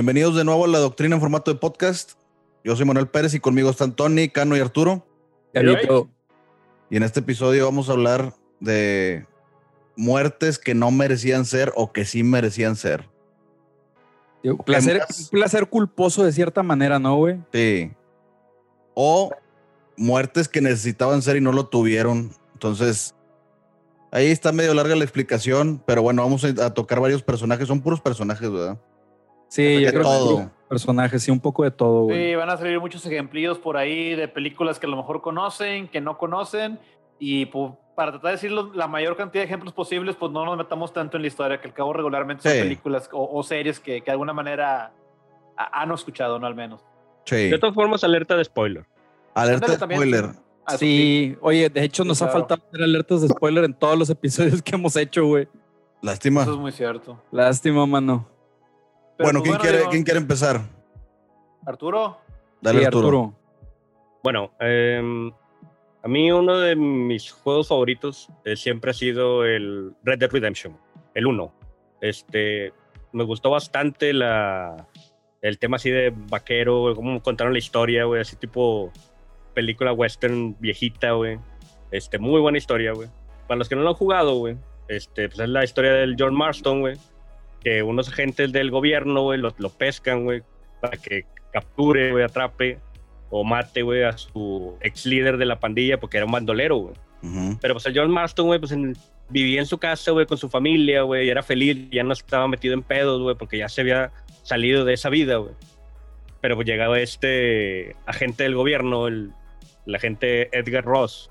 Bienvenidos de nuevo a la doctrina en formato de podcast. Yo soy Manuel Pérez y conmigo están Tony, Cano y Arturo. Y en este episodio vamos a hablar de muertes que no merecían ser o que sí merecían ser. Un placer, placer culposo de cierta manera, ¿no, güey? Sí. O muertes que necesitaban ser y no lo tuvieron. Entonces, ahí está medio larga la explicación, pero bueno, vamos a tocar varios personajes. Son puros personajes, ¿verdad? Sí, yo creo todo. personajes, sí, un poco de todo, güey. Sí, van a salir muchos ejemplos por ahí de películas que a lo mejor conocen, que no conocen, y pues, para tratar de decir la mayor cantidad de ejemplos posibles, pues no nos metamos tanto en la historia, que al cabo regularmente son películas o, series que, de alguna manera han escuchado, ¿no? Al menos. Sí. De todas formas, alerta de spoiler. Alerta de spoiler. Ah, sí, oye, de hecho nos ha faltado hacer alertas de spoiler en todos los episodios que hemos hecho, güey. Lástima. Eso es muy cierto. Lástima, mano. Bueno, pues, ¿quién, quiere, ¿quién quiere empezar? Arturo. Dale, Arturo. Bueno, eh, a mí uno de mis juegos favoritos eh, siempre ha sido el Red Dead Redemption, el 1. Este, me gustó bastante la, el tema así de vaquero, cómo contaron la historia, güey, así tipo película western viejita, güey. Este, muy buena historia, güey. Para los que no lo han jugado, güey, este, pues es la historia del John Marston, güey, que unos agentes del gobierno, güey, lo, lo pescan, güey, para que capture, güey, atrape o mate, güey, a su ex líder de la pandilla porque era un bandolero, güey. Pero pues el John Marston, güey, pues vivía en su casa, güey, con su familia, güey, y era feliz, ya no estaba metido en pedos, güey, porque ya se había salido de esa vida, güey. Pero pues llegaba este agente del gobierno, el, agente Edgar Ross,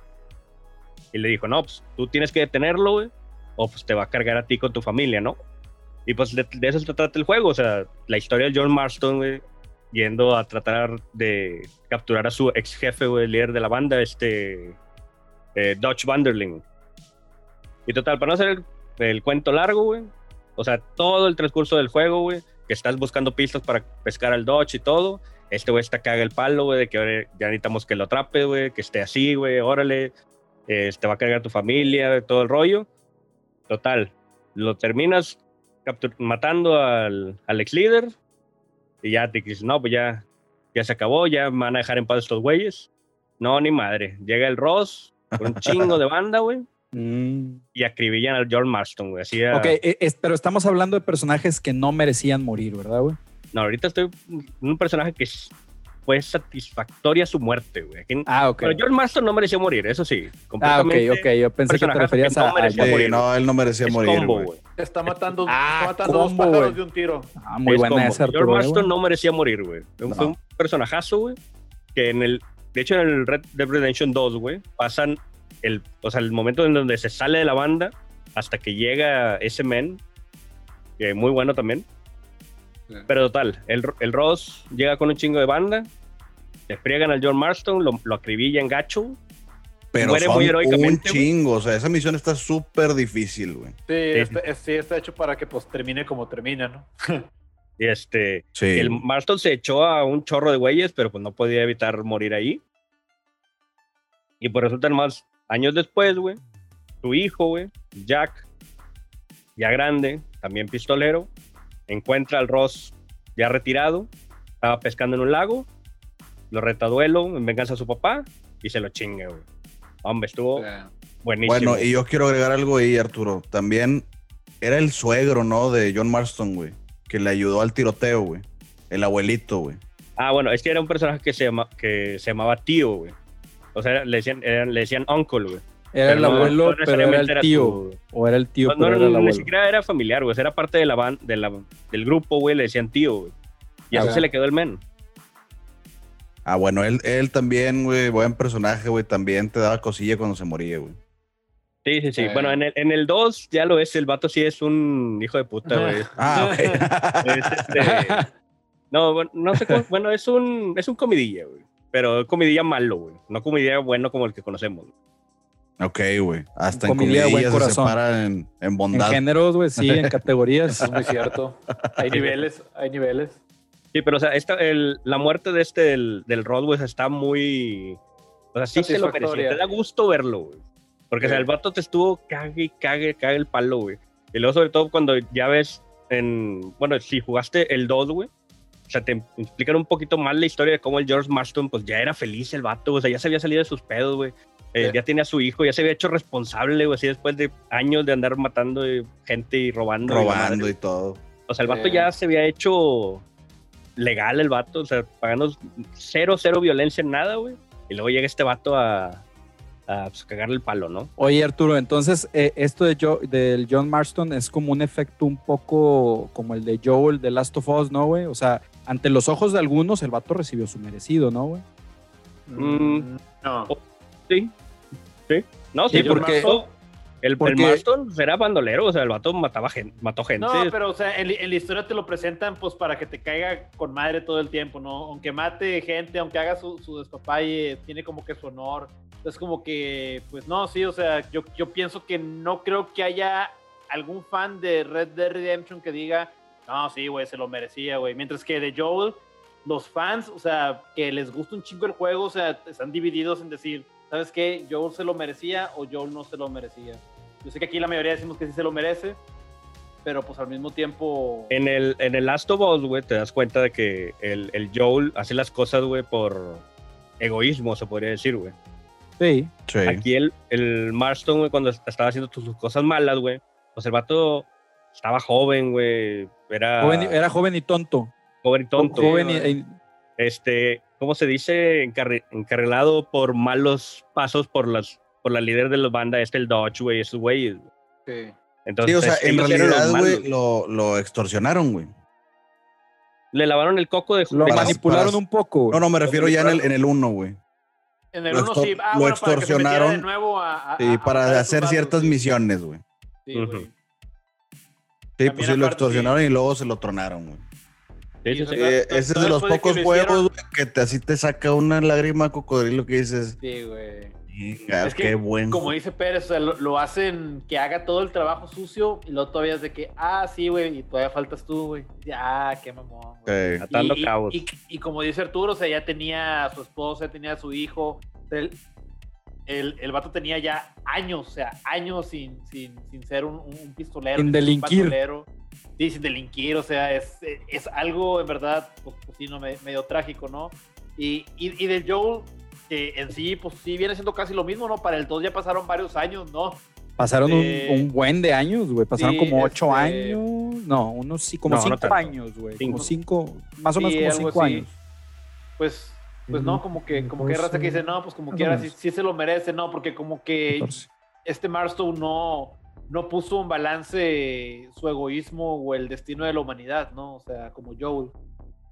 y le dijo, no, pues tú tienes que detenerlo, güey, o pues te va a cargar a ti con tu familia, ¿no? Y pues de, de eso se trata el juego, o sea, la historia de John Marston, güey, yendo a tratar de capturar a su ex jefe, o el líder de la banda, este eh, Dutch Vanderling. Y total, para no hacer el, cuento largo, güey, o sea, todo el transcurso del juego, güey, que estás buscando pistas para pescar al Dodge y todo, este güey está caga el palo, güey, de que ya necesitamos que lo atrape, güey, que esté así, güey, órale, eh, te va a cargar tu familia, todo el rollo. Total, lo terminas matando al, al ex líder, y ya te dices, no, pues ya, ya se acabó, ya me van a dejar en paz estos güeyes. No, ni madre. Llega el Ross con un chingo de banda, güey. Mm. Y acribillan al George Marston, güey. Así Ok, e, pero estamos hablando de personajes que no merecían morir, ¿verdad, güey? No, ahorita estoy un personaje que fue satisfactoria su muerte, güey. Ah, ok. Pero George Marston no merecía morir, eso sí. Ah, ok, ok. Yo pensé que te referías a, no, no, él no merecía morir, güey. Está matando, ah, está matando dos pájaros de un tiro. Ah, muy buena esa, George Marston no merecía morir, güey. Fue un personajazo, güey, que en el... De hecho, en el Red Dead Redemption 2, güey, pasan el, o sea, el momento en donde se sale de la banda hasta que llega ese men, que muy bueno también. Pero total, el, el Ross llega con un chingo de banda, le friegan al John Marston, lo, lo acribillan gacho. Pero muere muy heroicamente, un chingo, o sea, esa misión está súper difícil, güey. Sí, sí. Está, hecho para que pues termine como termina, ¿no? y este, el Marston se echó a un chorro de güeyes, pero pues no podía evitar morir ahí. Y pues resulta más años después, güey, su hijo, güey, Jack, ya grande, también pistolero, encuentra al Ross ya retirado, estaba pescando en un lago lo reta duelo en venganza a su papá y se lo chingue, güey. Hombre, estuvo buenísimo. Bueno, y yo quiero agregar algo ahí, Arturo. También era el suegro, ¿no? De John Marston, güey. Que le ayudó al tiroteo, güey. El abuelito, güey. Ah, bueno, es que era un personaje que se, llama, que se llamaba tío, güey. O sea, le decían, le decían uncle, güey. Era el abuelo, pero era el tío. O era el tío, no, pero no, Ni siquiera era familiar, güey. Era parte de la band, de la, del grupo, güey. Le decían tío, güey. Y así se le quedó el men. Ah, bueno, él, él también, güey, buen personaje, güey, también te daba cosilla cuando se moría, güey. Sí, sí, sí. Bueno, en el, en el 2 ya lo es, el vato sí es un hijo de puta, güey. Ah, ok. Este, no, bueno, no sé cómo, bueno, es un, es un comidilla, güey. Pero comidilla malo, güey. No comidilla bueno como el que conocemos. Ok, güey. Hasta en comidilla se separa en, en bondad. En géneros, güey, sí, en categorías. es muy cierto. Hay niveles, hay niveles. Sí, pero o sea, esta, el, la muerte de este del, del Rodwell está muy. O sea, sí se lo merecía. Te da gusto verlo, güey. Porque o sea, el vato te estuvo cague y cague, cague el palo, güey. Y luego, sobre todo, cuando ya ves en. Bueno, si jugaste el 2, güey, o sea, te explican un poquito más la historia de cómo el George Marston, pues ya era feliz el vato, o sea, ya se había salido de sus pedos, güey. Eh, ya tenía a su hijo, ya se había hecho responsable, güey, así después de años de andar matando gente y robando. Robando y, todo. O sea, el vato ya se había hecho legal, el vato, o sea, pagando cero, cero violencia en nada, güey. Y luego llega este vato a, pues, cagarle el palo, ¿no? Oye, Arturo, entonces eh, esto de del John Marston es como un efecto un poco como el de Joel de Last of Us, ¿no, güey? O sea, ante los ojos de algunos, el vato recibió su merecido, ¿no, güey? Mm, no. Sí. Sí. No, sí, porque. El, Marston era bandolero, o sea, el vato mataba gente, mató gente. No, pero, o sea, en, la historia te lo presentan, pues, para que te caiga con madre todo el tiempo, ¿no? Aunque mate gente, aunque haga su, su despapalle, tiene como que su honor. Es como que, pues, no, sí, o sea, yo, yo pienso que no creo que haya algún fan de Red Dead Redemption que diga, no, sí, güey, se lo merecía, güey. Mientras que de Joel, los fans, o sea, que les gusta un chingo el juego, o sea, están divididos en decir, ¿sabes qué? Joel se lo merecía o Joel no se lo merecía. Yo sé que aquí la mayoría decimos que sí se lo merece, pero pues al mismo tiempo... En el, en el Last of Us, güey, te das cuenta de que el, el Joel hace las cosas, güey, por egoísmo, se podría decir, güey. Sí. sí. Aquí el, el Marston, güey, cuando estaba haciendo sus cosas malas, güey, pues el vato estaba joven, güey. Era joven, era joven y tonto. Joven y tonto. Joven y, este, ¿cómo se dice? encarrilado por malos pasos por las por la líder de la banda, este el Dodge, güey, esos güeyes. Sí. Entonces, sí, o sea, en realidad, güey, lo, lo, extorsionaron, güey. Le lavaron el coco de Lo manipularon un poco. No, no, me refiero ya en el, en el 1, güey. En el 1 sí. Ah, lo bueno, extorsionaron. Para de nuevo a, a, sí, para hacer ciertas misiones, güey. Sí, güey. Sí, pues sí, lo extorsionaron y luego se lo tronaron, güey. Sí, sí, eh, ese es de los pocos juegos que te, así te saca una lágrima cocodrilo que dices. Sí, güey. Es que, qué bueno. Como dice Pérez, lo, hacen que haga todo el trabajo sucio y luego todavía es de que, ah, sí, güey, y todavía faltas tú, güey. Ya, qué mamón. Güey. Atando y, cabos. Y, como dice Arturo, o sea, ya tenía a su esposa, tenía a su hijo. El, el, vato tenía ya años, o sea, años sin, sin, sin ser un, un pistolero. Sin delinquir. Un sí, sin delinquir, o sea, es, es algo en verdad, pues, pues sí, no, medio trágico, ¿no? Y, y, y de Joel, que en sí, pues sí viene siendo casi lo mismo, ¿no? Para el 2 ya pasaron varios años, ¿no? Pasaron un, eh, buen de años, güey. Pasaron como ocho este años. No, unos sí, como cinco años, güey. Como cinco, más o menos como cinco años. Pues, pues no, como que, como que raza que dice, no, pues como quiera, sí, sí, se lo merece, no, porque como que este Marstone no, no puso un balance su egoísmo o el destino de la humanidad, ¿no? O sea, como Joel.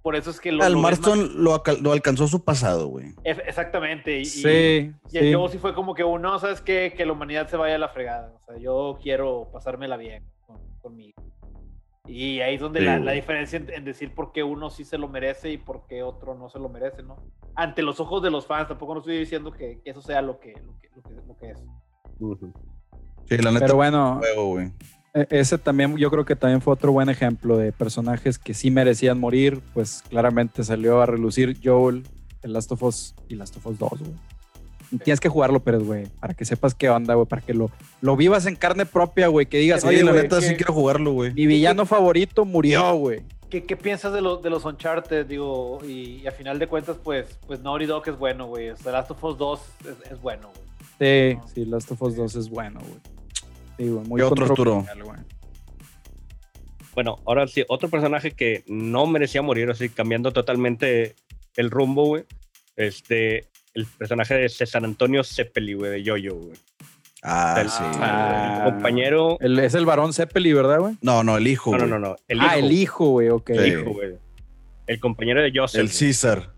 Por eso es que lo. Al Marston lo, alcanzó su pasado, güey. Exactamente. Y, sí. Y el sí. sí fue como que uno, ¿sabes qué? Que la humanidad se vaya a la fregada. O sea, yo quiero pasármela bien conmigo. Y ahí es donde la, diferencia en, decir por qué uno sí se lo merece y por qué otro no se lo merece, ¿no? Ante los ojos de los fans, tampoco no estoy diciendo que, eso sea lo que, lo que, es. Sí, la neta. Pero bueno, e, ese también, yo creo que también fue otro buen ejemplo de personajes que sí merecían morir. Pues claramente salió a relucir Joel, el Last of Us y Last of Us 2, güey. Tienes que jugarlo, Pérez, güey, para que sepas qué onda, güey, para que lo, lo vivas en carne propia, güey, que digas, oye, la neta sí quiero jugarlo, güey. Mi villano favorito murió, güey. ¿Qué, ¿Qué, piensas de, los de los Uncharted? Digo, y, a final de cuentas, pues, pues Naughty Dog es bueno, güey. O Last of Us 2 es, bueno, güey. Sí, sí, Last of Us 2 es bueno, güey. Sí, güey, muy otro Arturo? Bueno, ahora sí, otro personaje que no merecía morir, así cambiando totalmente el rumbo, güey. Este, el personaje de César Antonio Zeppeli, güey, de Yoyo, güey. Ah, sí. Ah, compañero. es el varón Zeppeli, ¿verdad, güey? No, no, el hijo. No, no, no, no. El ah, el hijo, güey, ok. El hijo, güey. El compañero de Joseph. El César.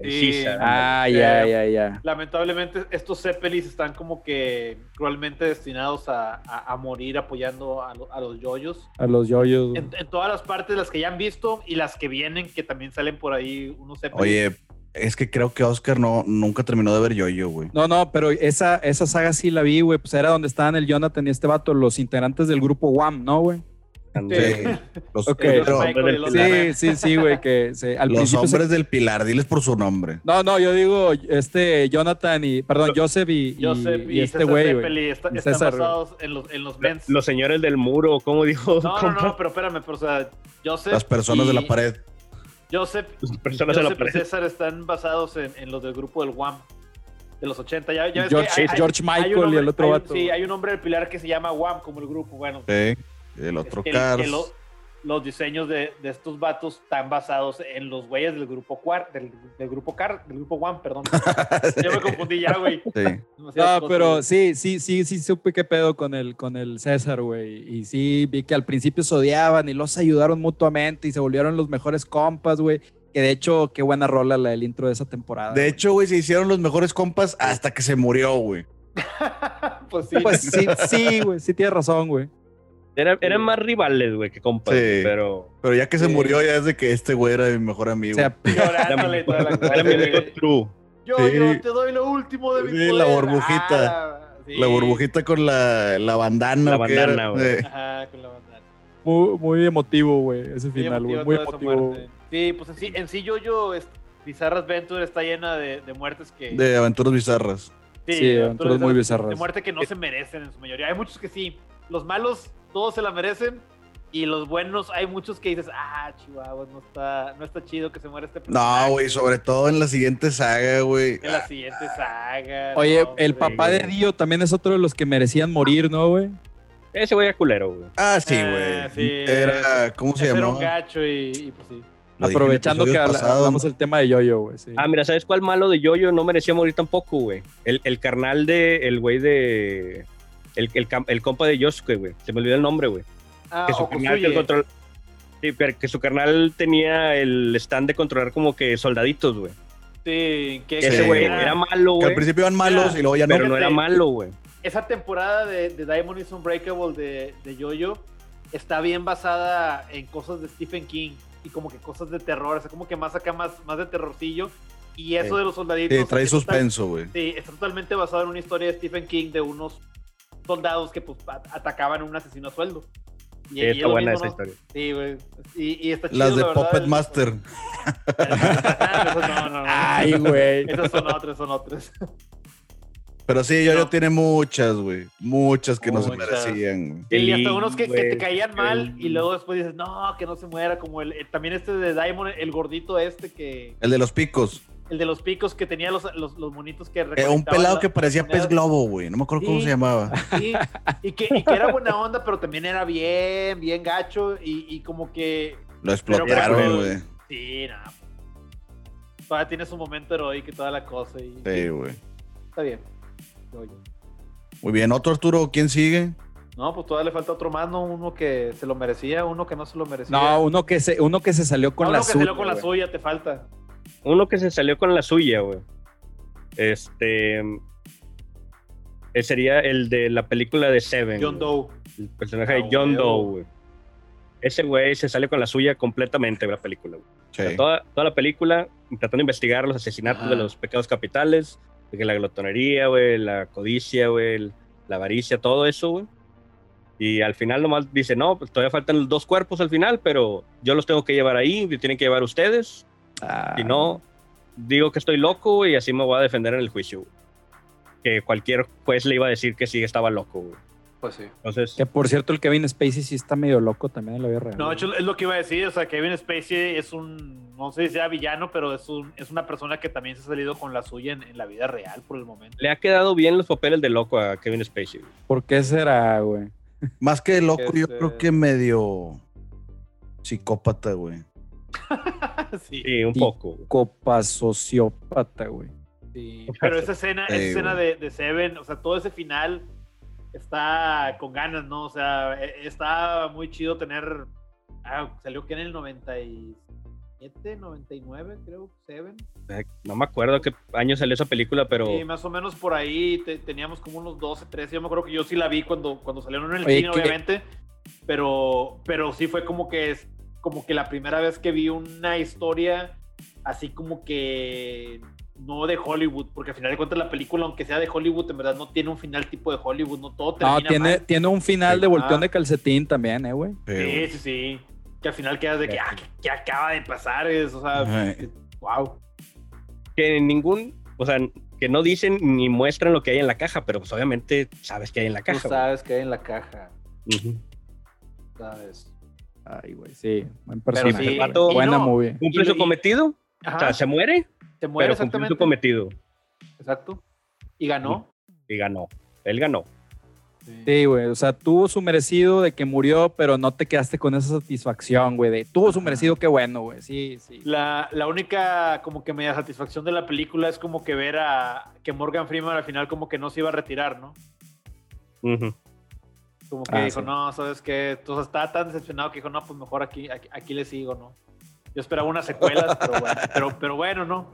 Sí, ah, ya, ya, ya. Lamentablemente estos Zeppelis están como que cruelmente destinados a, a, morir apoyando a, a, los yoyos. A los yoyos. En, todas las partes, las que ya han visto y las que vienen, que también salen por ahí unos Zeppelis. Oye, es que creo que Oscar no, nunca terminó de ver Yoyo, güey. No, no, pero esa, esa saga sí la vi, güey. Pues era donde estaban el Jonathan y este vato, los integrantes del grupo WAM, ¿no, güey? Sí, sí, sí, güey, que Los hombres del Pilar, diles por su nombre. No, no, yo digo este Jonathan y, perdón, Joseph y, y, este güey, están basados en los, en los Los señores del muro, ¿cómo dijo? No, no, no, pero espérame, pero o sea, Joseph Las personas de la pared. Joseph, Joseph y César están basados en, en, los del grupo del WAM de los 80. Ya, ya George, George Michael y el otro vato. Sí, hay un hombre del pilar que se llama WAM como el grupo. Bueno, sí, el otro Cars los diseños de, de, estos vatos están basados en los güeyes del grupo Quar, del, del, grupo Car, del grupo One, perdón. Yo me confundí ya, güey. Sí. No, pero sí, sí, sí, sí supe qué pedo con el, con el César, güey. Y sí, vi que al principio se odiaban y los ayudaron mutuamente y se volvieron los mejores compas, güey. Que de hecho, qué buena rola la del intro de esa temporada. De hecho, güey, se hicieron los mejores compas hasta que se murió, güey. pues sí. Pues sí, sí, güey, sí tienes razón, güey eran más rivales, güey, que compas. Sí. Pero, pero ya que se murió, ya es de que este güey era mi mejor amigo. O sea, llorándole toda la Era mi amigo true. Yo, yo te doy lo último de mi Sí, la burbujita. Ah, la burbujita con la, la bandana. La bandana, güey. Ajá, con la bandana. Muy, muy emotivo, güey, ese final, güey. Muy emotivo. Sí, pues en sí, en sí yo, yo, Bizarras Adventure está llena de, de muertes que... De aventuras bizarras. Sí, sí aventuras muy bizarras. De muerte que no se merecen en su mayoría. Hay muchos que sí. Los malos todos se la merecen. Y los buenos, hay muchos que dices, ah, Chihuahua, no está, no está chido que se muera este personaje. No, güey, sobre todo en la siguiente saga, güey. En la siguiente saga. Oye, el papá de Dio también es otro de los que merecían morir, ¿no, güey? Ese güey era culero, güey. Ah, sí, ah, güey. era, ¿cómo se llama? Era un gacho y, pues sí. Aprovechando que hablamos el tema de Yoyo, güey. Sí. Ah, mira, ¿sabes cuál malo de Yoyo no merecía morir tampoco, güey? El, el carnal de, el güey de, el, el, el, compa de Yosuke, güey. Se me olvidó el nombre, güey. Ah, que su carnal Sí, que su carnal tenía el stand de controlar como que soldaditos, güey. Sí, que ese güey era, malo, güey. al principio eran malos y luego ya no. Pero no era malo, güey. Esa temporada de, de Diamond is Unbreakable de, de Jojo está bien basada en cosas de Stephen King y como que cosas de terror, o sea, como que más acá, más, más de terrorcillo. Y eso de los soldaditos. Sí, trae suspenso, güey. Sí, está totalmente basado en una historia de Stephen King de unos soldados que pues atacaban a un asesino a sueldo. Y, sí, está buena esa historia. Sí, güey. Y, está chido, Las de Puppet Master. no, no, no. Ay, güey. Esas son otras, son otras. Pero sí, yo, tiene muchas, güey. Muchas que no se merecían. Y hasta unos que, te caían mal y luego después dices, no, que no se muera. Como el, también este de Diamond, el gordito este que... El de los picos. El de los picos que tenía los, los, los monitos que eh, Un pelado que parecía pez globo, güey. No me acuerdo cómo se llamaba. Sí, y que, y que, era buena onda, pero también era bien, bien gacho. Y, y como que. Lo explotaron, güey. Sí, nada. Todavía tiene su momento heroico y toda la cosa. Y, sí, güey. Está bien. Muy bien. ¿Otro Arturo? ¿Quién sigue? No, pues todavía le falta otro más, ¿no? Uno que se lo merecía, uno que no se lo merecía. No, uno que se, uno que se salió con la suya. Uno que salió con la suya, te falta. Uno que se salió con la suya, güey. Este. Eh, sería el de la película de Seven. John Doe. El personaje de ah, John Doe, güey. Ese güey se salió con la suya completamente, la película, güey. toda, toda, la película tratando de investigar los asesinatos de los pecados capitales, de la glotonería, güey, la codicia, güey, la avaricia, todo eso, güey. Y al final nomás dice, no, pues todavía faltan los dos cuerpos al final, pero yo los tengo que llevar ahí, tienen que llevar ustedes. Si no, digo que estoy loco y así me voy a defender en el juicio. Que cualquier juez le iba a decir que sí estaba loco. Pues sí. Entonces, que por cierto, el Kevin Spacey sí está medio loco también en la vida real. No, hecho, es lo que iba a decir. O sea, Kevin Spacey es un, no sé si sea villano, pero es, un, es una persona que también se ha salido con la suya en, la vida real por el momento. Le ha quedado bien los papeles de loco a Kevin Spacey. ¿Por qué será, güey? Más que loco, yo creo que medio psicópata, güey. sí. un poco. Copa sociópata, güey. Sí, pero esa escena, esa escena de, de, Seven, o sea, todo ese final está con ganas, ¿no? O sea, e, está muy chido tener. Ah, salió que en el 97, 99, creo, Seven. Eh, no me acuerdo qué año salió esa película, pero. Sí, más o menos por ahí teníamos como unos 12, 13. Yo me acuerdo que yo sí la vi cuando, cuando salieron en el cine, obviamente. Pero, pero sí fue como que como que la primera vez que vi una historia así como que no de Hollywood, porque al final de cuentas la película, aunque sea de Hollywood, en verdad no tiene un final tipo de Hollywood, no todo termina No, tiene, tiene un final de volteón de calcetín también, eh, güey. Sí, sí, sí. Que al final quedas de que, ah, ¿qué, acaba de pasar? Es, o sea, wow. Que ningún, o sea, que no dicen ni muestran lo que hay en la caja, pero pues obviamente sabes que hay en la caja. Tú sabes que hay en la caja. Sabes. Ay, güey, sí. Buen personaje. Sí, Buena movie. Cumple su cometido. O sea, se muere. Se muere, pero exactamente. su cometido. Exacto. Y ganó. Y ganó. Él ganó. Sí, güey. O sea, tuvo su merecido de que murió, pero no te quedaste con esa satisfacción, güey. De tuvo su merecido, qué bueno, güey. Sí, sí. La, la, única como que media satisfacción de la película es como que ver a que Morgan Freeman al final como que no se iba a retirar, ¿no? Uh Como que ah, dijo, sí. no, ¿sabes qué? Entonces estaba tan decepcionado que dijo, no, pues mejor aquí, aquí, aquí le sigo, ¿no? Yo esperaba unas secuelas, pero bueno, pero, pero bueno, ¿no?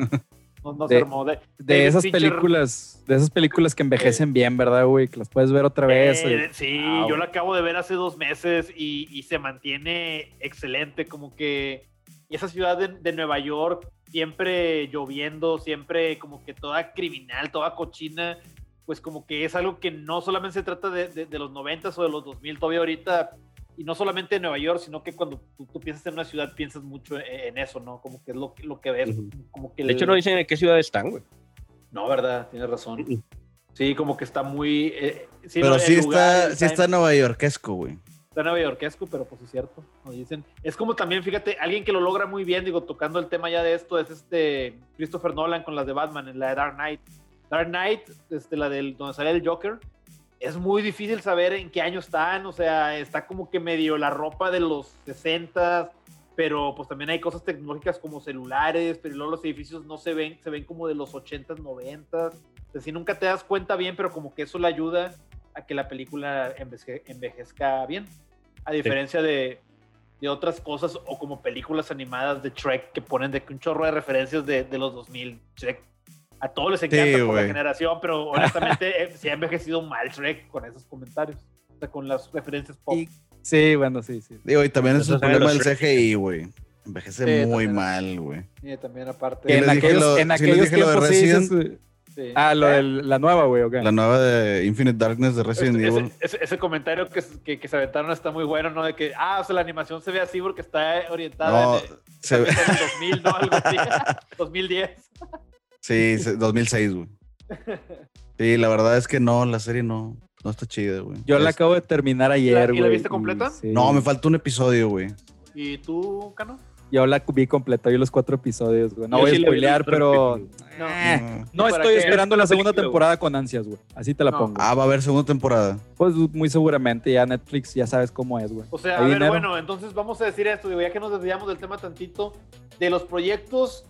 No, no de, se armó. De, de esas películas, de esas películas que envejecen eh, bien, ¿verdad, güey? Que las puedes ver otra vez. Eh, sí, wow. yo la acabo de ver hace dos meses y, y, se mantiene excelente, como que esa ciudad de, de, Nueva York, siempre lloviendo, siempre como que toda criminal, toda cochina, pues como que es algo que no solamente se trata de, de, de los 90 o de los 2000, todavía ahorita y no solamente en Nueva York, sino que cuando tú, tú, piensas en una ciudad piensas mucho en, eso, ¿no? Como que es lo, lo que ves. Uh -huh. como que de el... hecho, no dicen en qué ciudad están, güey. No, ¿verdad? Tienes razón. Uh -huh. Sí, como que está muy... Eh, sí, pero no, sí, está, sí está en Nueva Yorkesco, güey. Está Nueva Yorkesco, pero pues es cierto. Nos dicen. Es como también, fíjate, alguien que lo logra muy bien, digo, tocando el tema ya de esto, es este Christopher Nolan con las de Batman, en la de Dark Knight. Dark Knight, este, la del donde sale el Joker, es muy difícil saber en qué año están, o sea, está como que medio la ropa de los 60, pero pues también hay cosas tecnológicas como celulares, pero luego los edificios no se ven, se ven como de los 80, 90. O si nunca te das cuenta bien, pero como que eso le ayuda a que la película envejezca, envejezca bien. A diferencia sí. de, de, otras cosas o como películas animadas de Trek que ponen de un chorro de referencias de, de los 2000. Trek a todos les encanta sí, por la generación, pero honestamente eh, se ha envejecido mal Shrek con esos comentarios. O sea, con las referencias pop. Y, sí, bueno, sí, sí. Digo, y también es un problema del CGI, güey. Envejece sí, muy también, mal, güey. Sí, también aparte. En, aquellos, lo, en aquellos tiempos, sí, dices, sí. Ah, lo de la nueva, güey, okay. La nueva de Infinite Darkness de Resident ese, Evil. Ese, ese, ese comentario que, que, que, se aventaron está muy bueno, ¿no? De que, ah, o sea, la animación se ve así porque está orientada no, en, se ve... en el 2000, ¿no? Algo así. 2010. Sí, 2006, güey. Sí, la verdad es que no, la serie no, no está chida, güey. Yo es... la acabo de terminar ayer, güey. ¿Y la viste completa? Sí. No, me falta un episodio, güey. ¿Y tú, Cano? Yo la vi completa, vi los cuatro episodios, güey. No Yo voy sí a spoilear, pero. No, eh, no estoy esperando la segunda temporada con ansias, güey. Así te la pongo. Ah, va a haber segunda temporada. Pues muy seguramente, ya Netflix ya sabes cómo es, güey. O sea, a ver, dinero? bueno, entonces vamos a decir esto, digo, ya que nos desviamos del tema tantito, de los proyectos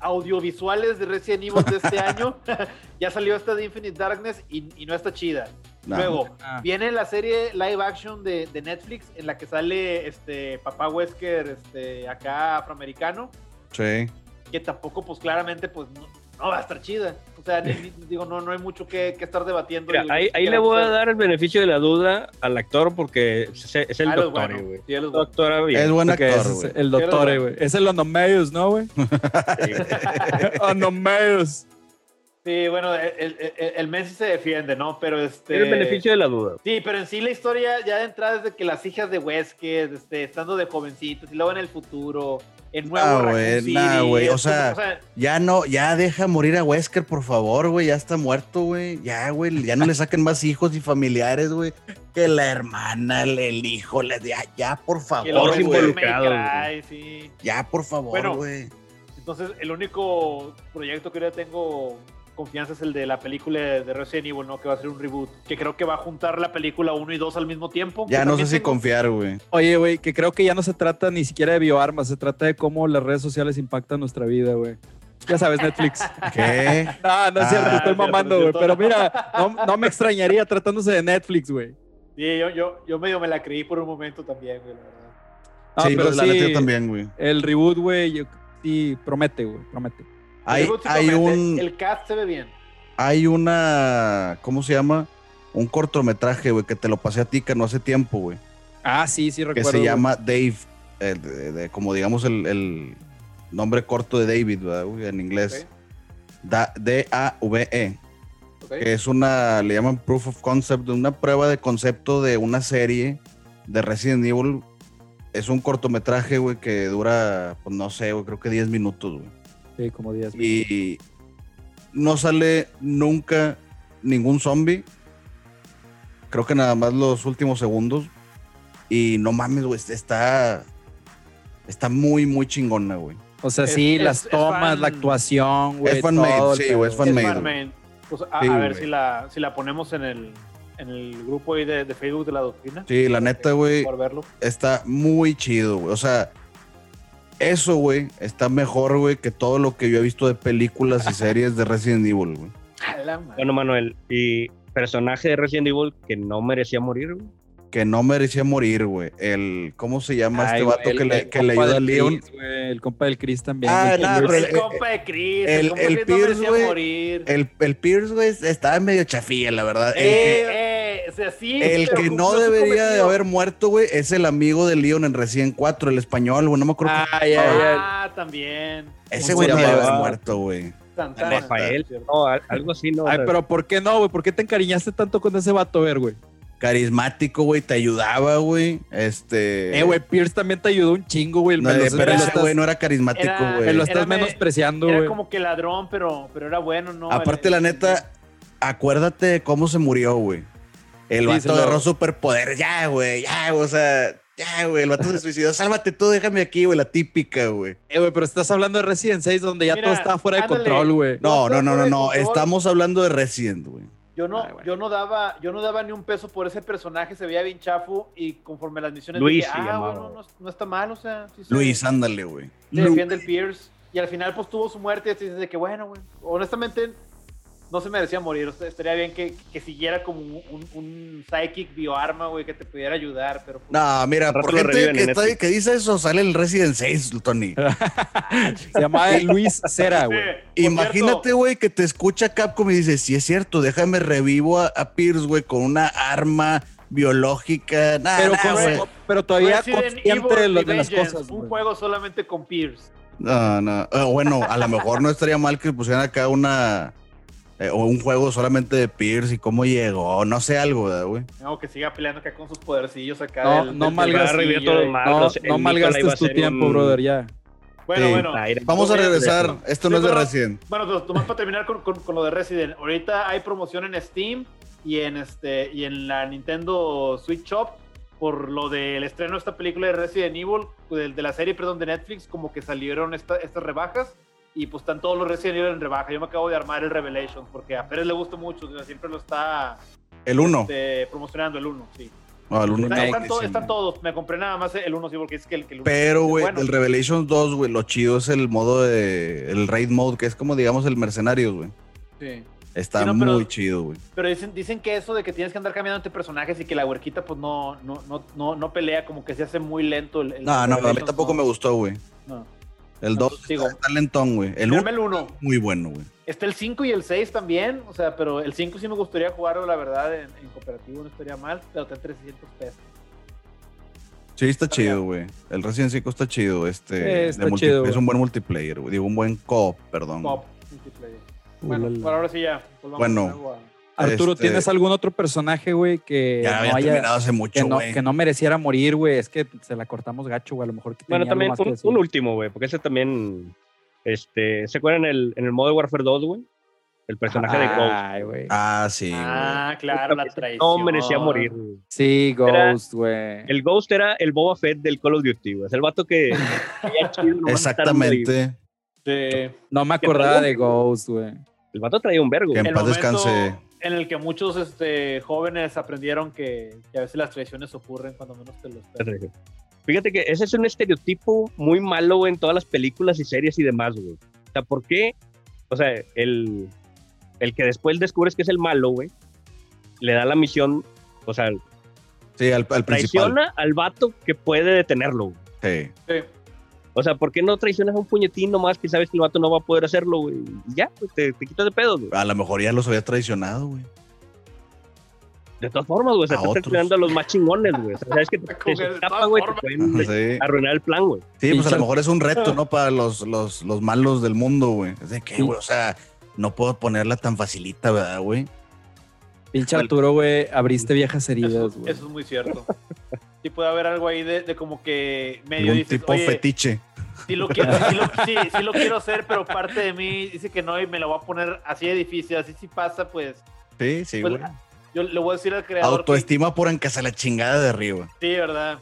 audiovisuales de Resident Evil de este año. ya salió esta de Infinite Darkness y, y no está chida. No. Luego, ah. viene la serie live action de, de, Netflix en la que sale este papá Wesker, este, acá afroamericano. Sí. Que tampoco, pues claramente, pues no, no va a estar chida. O sea, ni, digo, no, no hay mucho que, que estar debatiendo. Mira, ahí, ahí le voy a dar el beneficio de la duda al actor porque es, es el ah, doctor, güey. Bueno. Sí, bien. es buen actor, es el doctor, güey. Es el Onomeus, ¿no, güey? Onomeus. Sí, bueno, el, el, el, Messi se defiende, ¿no? Pero este. Es el beneficio de la duda. Sí, pero en sí la historia ya de entrada es de que las hijas de Wesker, este, estando de jovencitos, y luego en el futuro, en nuevo ah, güey, nah, güey. O, sea, o sea, ya no, ya deja morir a Wesker, por favor, güey. Ya está muerto, güey. Ya, güey. Ya no le saquen más hijos y familiares, güey. Que la hermana, el, el hijo, le ya, ya, por favor, güey. Sí. Ya, por favor, güey. Bueno, entonces, el único proyecto que yo tengo confianza es el de la película de Resident Evil, ¿no? Que va a ser un reboot. Que creo que va a juntar la película 1 y 2 al mismo tiempo. Ya no sé si tengo... confiar, güey. Oye, güey, que creo que ya no se trata ni siquiera de bioarmas, se trata de cómo las redes sociales impactan nuestra vida, güey. Ya sabes, Netflix. ¿Qué? No, no es cierto, ah, estoy mamando, güey. Pero mira, no, no, me extrañaría tratándose de Netflix, güey. Sí, yo, yo, yo medio me la creí por un momento también, güey, la verdad. No, sí, pero la sí, también, güey. El reboot, güey, sí, promete, güey, promete. Hay, un... El cast se ve bien hay una, ¿cómo se llama? Un cortometraje, güey, que te lo pasé a ti, que no hace tiempo, güey. Ah, sí, sí, recuerdo. Que se llama Dave, eh, de, de, como digamos el, el, nombre corto de David, güey, en inglés. Okay. D-A-V-E. Okay. Que es una, le llaman Proof of Concept, una prueba de concepto de una serie de Resident Evil. Es un cortometraje, güey, que dura, pues no sé, güey, creo que 10 minutos, güey. Sí, como 10 minutos. Y no sale nunca ningún zombie. Creo que nada más los últimos segundos. Y no mames, güey, está, está muy, muy chingona, güey. O sea, sí, las tomas, la actuación, güey. Es fan-made, sí, güey, es fan-made. Pues, a, ver si la, si la ponemos en el, en el grupo ahí de, de Facebook de la doctrina. Sí, la neta, güey. Está muy chido, güey. O sea, eso, güey, está mejor, güey, que todo lo que yo he visto de películas y series de Resident Evil, güey. Bueno, Manuel, y personaje de Resident Evil que no merecía morir, güey que no merecía morir, güey. El, ¿cómo se llama este vato que, le, que le ayuda a Leon? el compa del Chris también. Ah, no, el, compa de Chris. El, el, Pierce, güey. El, el Pierce, güey, estaba medio chafilla, la verdad. Eh, eh, sea, sí, el que no debería de haber muerto, güey, es el amigo de Leon en Resident 4, el español, güey. No me acuerdo. Ah, ya, ya. Ah, también. Ese güey no debe haber muerto, güey. Rafael, no, algo así, ¿no? Ay, pero ¿por qué no, güey? ¿Por qué te encariñaste tanto con ese vato, ver, güey? carismático, güey, te ayudaba, güey. Este. Eh, güey, Pierce también te ayudó un chingo, güey. No, pero ese güey no era carismático, güey. Me lo estás menospreciando, güey. Era como que ladrón, pero, pero era bueno, ¿no? Aparte, la neta, acuérdate de cómo se murió, güey. El vato agarró superpoder. Ya, güey, ya, o sea. Ya, güey, el vato se suicidó. Sálvate tú, déjame aquí, güey, la típica, güey. Eh, güey, pero estás hablando de Resident 6 donde ya todo estaba fuera de control, güey. No, no, no, no, no. Estamos hablando de Resident, güey. Yo no, yo no daba, yo no daba ni un peso por ese personaje, se veía bien chafo y conforme las misiones Luis, ah, bueno, no, está mal, o sea, Luis, ándale, güey. defiende el Pierce y al final pues tuvo su muerte y dices de que bueno, güey, honestamente no se merecía morir. estaría bien que, que siguiera como un, un, psychic bioarma, güey, que te pudiera ayudar. Pero, pues, no, mira, por gente que, está, que, dice eso, sale el Resident 6, Tony. se llama Luis Cera, güey. Imagínate, güey, que te escucha Capcom y dice, si es cierto, déjame revivo a, Pierce, güey, con una arma biológica. pero, pero todavía consciente de, de, las cosas. Un juego solamente con Pierce. No, no. Ah, bueno, a lo mejor no estaría mal que pusieran acá una eh, o un juego solamente de Pierce y cómo llegó, no sé algo, güey. No, que siga peleando acá con sus podercillos acá. No, no malgastes, no, malgastes tu tiempo, brother, ya. Bueno, bueno. Vamos a regresar. Esto no es de Resident. Bueno, pues, Tomás, para terminar con, con, lo de Resident. Ahorita hay promoción en Steam y en, este, y en la Nintendo Switch Shop por lo del estreno de esta película de Resident Evil, de, de la serie, perdón, de Netflix, como que salieron estas rebajas y pues están todos los Evil en rebaja. Yo me acabo de armar el Revelations porque a Pérez le gusta mucho, siempre lo está el 1 este, promocionando el 1, sí. No, el 1 están, todos, me compré nada más el 1 sí porque es que el, que Pero güey, el Revelations 2, güey, lo chido es el modo de el raid mode que es como digamos el mercenarios, güey. Sí. Está muy chido, güey. Pero dicen, dicen que eso de que tienes que andar cambiando entre personajes y que la huerquita pues no, no, no, no, no pelea, como que se hace muy lento el, No, no, a mí tampoco me gustó, güey. No. El 2 está lentón, güey. El 1 muy bueno, güey. Está el 5 y el 6 también, o sea, pero el 5 sí me gustaría jugarlo, la verdad, en, cooperativo no estaría mal, pero está 300 pesos. Sí, está, chido, güey. El Resident 5 está chido. Este, está chido, es un buen multiplayer, güey. Digo, un buen co perdón. Co-op multiplayer. Bueno, por ahora sí ya. Bueno, Arturo, este, ¿tienes algún otro personaje, güey, que ya no haya, hace mucho, que, no, que no, mereciera morir, güey? Es que se la cortamos gacho, güey. A lo mejor que Bueno, también un, último, güey, porque ese también. Este, ¿Se acuerdan en el, en el Modern Warfare 2, güey? El personaje de Ghost. Ah, sí. Ah, claro, la traición. No merecía morir. Sí, Ghost, güey. El Ghost era el Boba Fett del Call of Duty, güey. Es el vato que. Exactamente. No me acordaba de Ghost, güey. El vato traía un vergo. Que en paz descanse en el que muchos este, jóvenes aprendieron que, a veces las traiciones ocurren cuando menos te lo esperas. Fíjate que ese es un estereotipo muy malo en todas las películas y series y demás, güey. O sea, ¿por qué? O sea, el, el que después descubres que es el malo, güey, le da la misión, o sea, sí, al, al traiciona al vato que puede detenerlo. Sí. sí. O sea, ¿por qué no traicionas a un puñetín nomás que sabes que el vato no va a poder hacerlo, güey? Y ya, pues te, te quitas de pedo, güey. A lo mejor ya los había traicionado, güey. De todas formas, güey, se está traicionando a los más chingones, güey. O sea, sabes que te, te escapa, güey, te pueden arruinar el plan, güey. Sí, pues a lo mejor es un reto, ¿no? Para los, los, los malos del mundo, güey. Es de que, güey, o sea, no puedo ponerla tan facilita, ¿verdad, güey? Pinche Arturo, güey, abriste viejas heridas, güey. Eso, es muy cierto. Sí puede haber algo ahí de, de como que medio Un tipo fetiche sí lo quiero, sí lo, quiero hacer, pero parte de mí dice que no y me lo voy a poner así de difícil, así si pasa, pues. Sí, sí, pues, yo le voy a decir al creador. Autoestima por en se la chingada de arriba. Sí, verdad.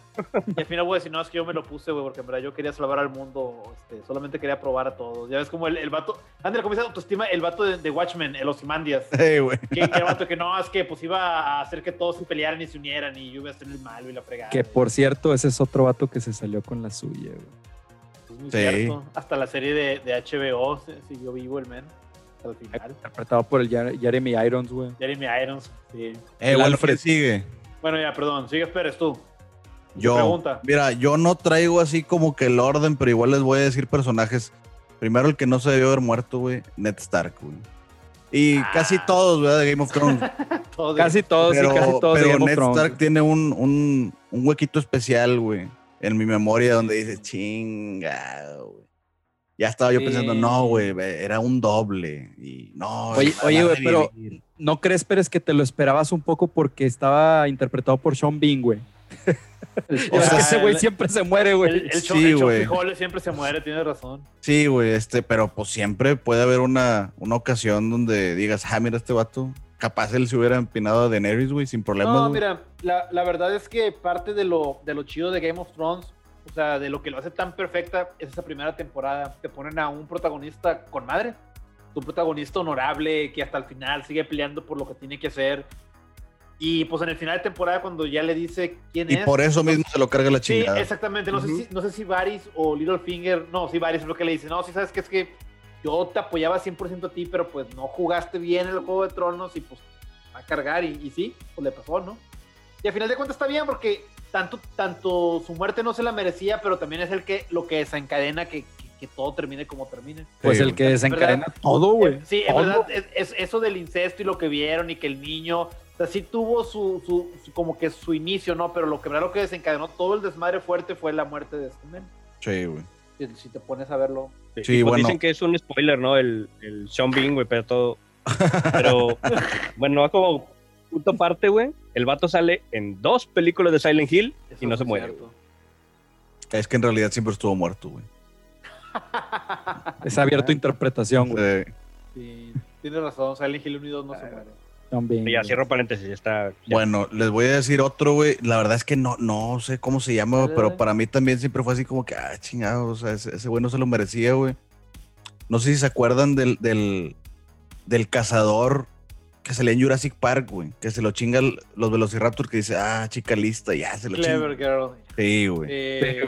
Y al final voy a decir, no, es que yo me lo puse, güey, porque en verdad yo quería salvar al mundo, este, solamente quería probar a todos. Ya ves como el, el vato, André, ¿cómo dice autoestima? El vato de, Watchmen, el Osimandias. Hey, güey. Que, que, el vato que no, es que pues iba a hacer que todos se pelearan y se unieran y yo iba a hacer el malo y la fregada. Que por cierto, ese es otro vato que se salió con la suya, güey. sí. Cierto. Hasta la serie de, de HBO siguió vivo el men al final. Interpretado por el Jeremy Irons, güey. Jeremy Irons, sí. Eh, el Alfred sigue. Bueno, ya, perdón. Sigue Pérez, tú. Yo, pregunta. mira, yo no traigo así como que el orden, pero igual les voy a decir personajes. Primero el que no se debió haber muerto, güey, Ned Stark, güey. Y ah. casi todos, ¿verdad? De Game of Thrones. casi todos, pero, sí, casi todos. Pero Ned Stark tiene un, un, un huequito especial, güey, en mi memoria donde dice, chinga, güey. Ya estaba yo pensando, no, güey, era un doble. Y no. Oye, güey, pero ¿no crees, Pérez, que te lo esperabas un poco porque estaba interpretado por Sean Bean, güey? o sea, ese güey siempre se muere, güey. El, sí, güey. siempre se muere, tienes razón. Sí, güey, este, pero pues siempre puede haber una, una ocasión donde digas, ah, mira este vato. Capaz él se hubiera empinado a Daenerys, güey, sin problemas. No, mira, la, la, verdad es que parte de lo, de lo chido de Game of Thrones o sea, de lo que lo hace tan perfecta es esa primera temporada. Te ponen a un protagonista con madre. Un protagonista honorable que hasta el final sigue peleando por lo que tiene que hacer. Y pues en el final de temporada, cuando ya le dice quién es. Y por eso mismo se lo carga la chingada. Sí, exactamente. No, sé si, no sé si Varys o Littlefinger. No, sí, Varys es lo que le dice. No, sí, sabes que es que yo te apoyaba 100% a ti, pero pues no jugaste bien el juego de tronos y pues va a cargar. Y, y sí, pues le pasó, ¿no? Y al final de cuentas está bien porque tanto, tanto su muerte no se la merecía, pero también es el que lo que desencadena que, que, todo termine como termine. Pues el que desencadena todo, güey. Sí, es verdad, es, eso del incesto y lo que vieron y que el niño, o sea, sí tuvo su, su, como que su inicio, ¿no? Pero lo que lo que desencadenó todo el desmadre fuerte fue la muerte de este men. Sí, güey. Si, te pones a verlo. Sí, pues bueno. Dicen que es un spoiler, ¿no? El, el Sean Bean, güey, pero todo. Pero, bueno, va como punto parte, güey, el vato sale en dos películas de Silent Hill y no se muere. Es que en realidad siempre estuvo muerto, güey. es abierto interpretación, güey. Sí. tienes razón, Silent Hill 1 y 2 no se muere. ya cierro paréntesis, está. Bueno, les voy a decir otro, güey. La verdad es que no, no sé cómo se llama, pero para mí también siempre fue así como que, ah, chingado, o sea, ese, güey no se lo merecía, güey. No sé si se acuerdan del, del, del cazador que se en Jurassic Park, güey. Que se lo chinga los Velociraptors que dice, ah, chica lista, ya se lo Clever girl. Sí, güey.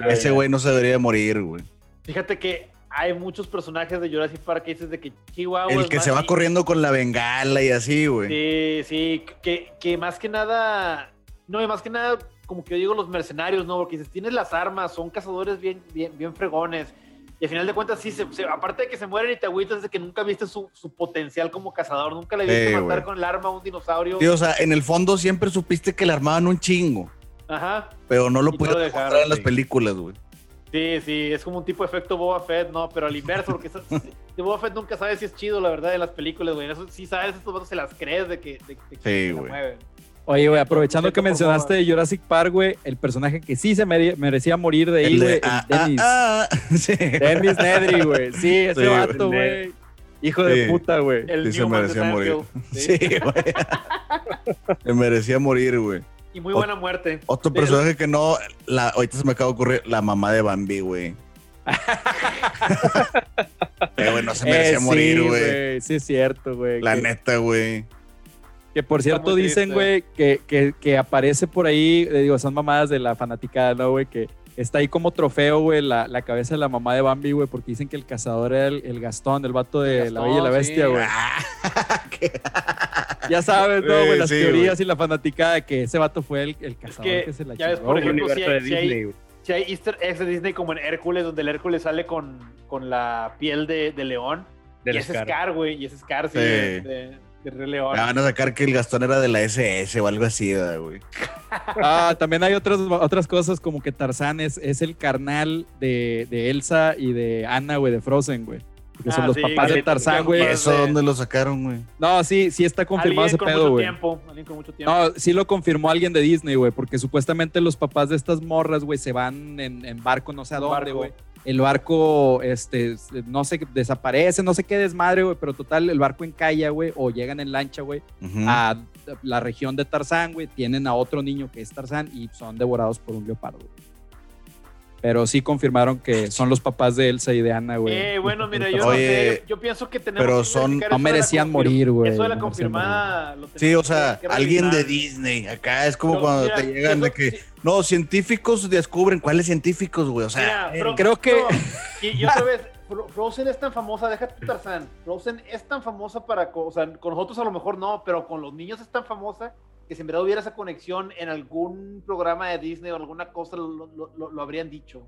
Ese güey no se debería morir, güey. Fíjate que hay muchos personajes de Jurassic Park que dices de que Chihuahua. El que se va corriendo con la bengala y así, güey. Sí, sí. Que, que más que nada. No, y más que nada, como que yo digo, los mercenarios, ¿no? Porque dices, tienes las armas, son cazadores bien, bien, bien fregones y al final de cuentas, sí, se, aparte de que se mueren y te agüitas de que nunca viste su, su potencial como cazador, nunca le viste matar con el arma a un dinosaurio. Sí, o sea, en el fondo siempre supiste que le armaban un chingo. Ajá. Pero no lo pudieron dejar en las películas, güey. Sí, sí, es como un tipo de efecto Boba Fett, ¿no? Pero al inverso, porque de Boba Fett nunca sabes si es chido, la verdad, de las películas, güey. Eso sí sabes, estos vatos se las crees de que, de, que se mueven. Oye, güey, aprovechando que mencionaste Jurassic Park, güey, el personaje que sí se merecía morir de ahí, güey, ah, Dennis. Ah, ah, sí. Dennis Nedry, güey. Sí, ese vato, güey. Hijo de puta, güey. Sí, se merecía morir. Sí, güey. se merecía morir, güey. Y muy buena muerte. Otro personaje que no, la, ahorita se me acaba de ocurrir, la mamá de Bambi, güey. Pero, güey, no se merecía eh, morir, güey. Sí, es cierto, güey. La neta, güey. Que por cierto dicen, güey, que, que, que, aparece por ahí, le digo, son mamadas de la fanaticada, ¿no, güey? Que está ahí como trofeo, güey, la, la, cabeza de la mamá de Bambi, güey, porque dicen que el cazador era el, Gastón, el vato de La Bella y la Bestia, güey. ya sabes, ¿no, güey? Las teorías y la fanaticada de que ese vato fue el, el cazador que, se la ya ves, por ejemplo, si hay, si, hay, si hay, easter eggs de Disney como en Hércules, donde el Hércules sale con, con la piel de, de león. y ese es Scar, güey, y ese Scar, sí, de, van a sacar que el Gastón era de la SS o algo así, güey. Ah, también hay otras, otras cosas como que Tarzán es, el carnal de, Elsa y de Anna, güey, de Frozen, güey. Que son ah, los papás de Tarzán, güey. ¿Eso dónde lo sacaron, güey? No, sí, sí está confirmado ese pedo, güey. No, sí lo confirmó alguien de Disney, güey, porque supuestamente los papás de estas morras, güey, se van en, barco no sé a dónde, güey el barco, este, no sé, desaparece, no sé qué desmadre, güey, pero total, el barco encalla, güey, o llegan en lancha, güey, a, la región de Tarzán, güey, tienen a otro niño que es Tarzán y son devorados por un leopardo. Pero sí confirmaron que son los papás de Elsa y de Ana, güey. Eh, bueno, mira, yo no sé, yo, pienso que tenemos pero son, no merecían morir, güey. Eso de la confirmada. sí, o sea, alguien de Disney. Acá es como cuando te llegan de que, no, científicos descubren cuáles científicos, güey. O sea, creo que. y, otra vez, Frozen es tan famosa, déjate Tarzán. Frozen es tan famosa para, o sea, con nosotros a lo mejor no, pero con los niños es tan famosa que si en verdad hubiera esa conexión en algún programa de Disney o alguna cosa, lo, habrían dicho.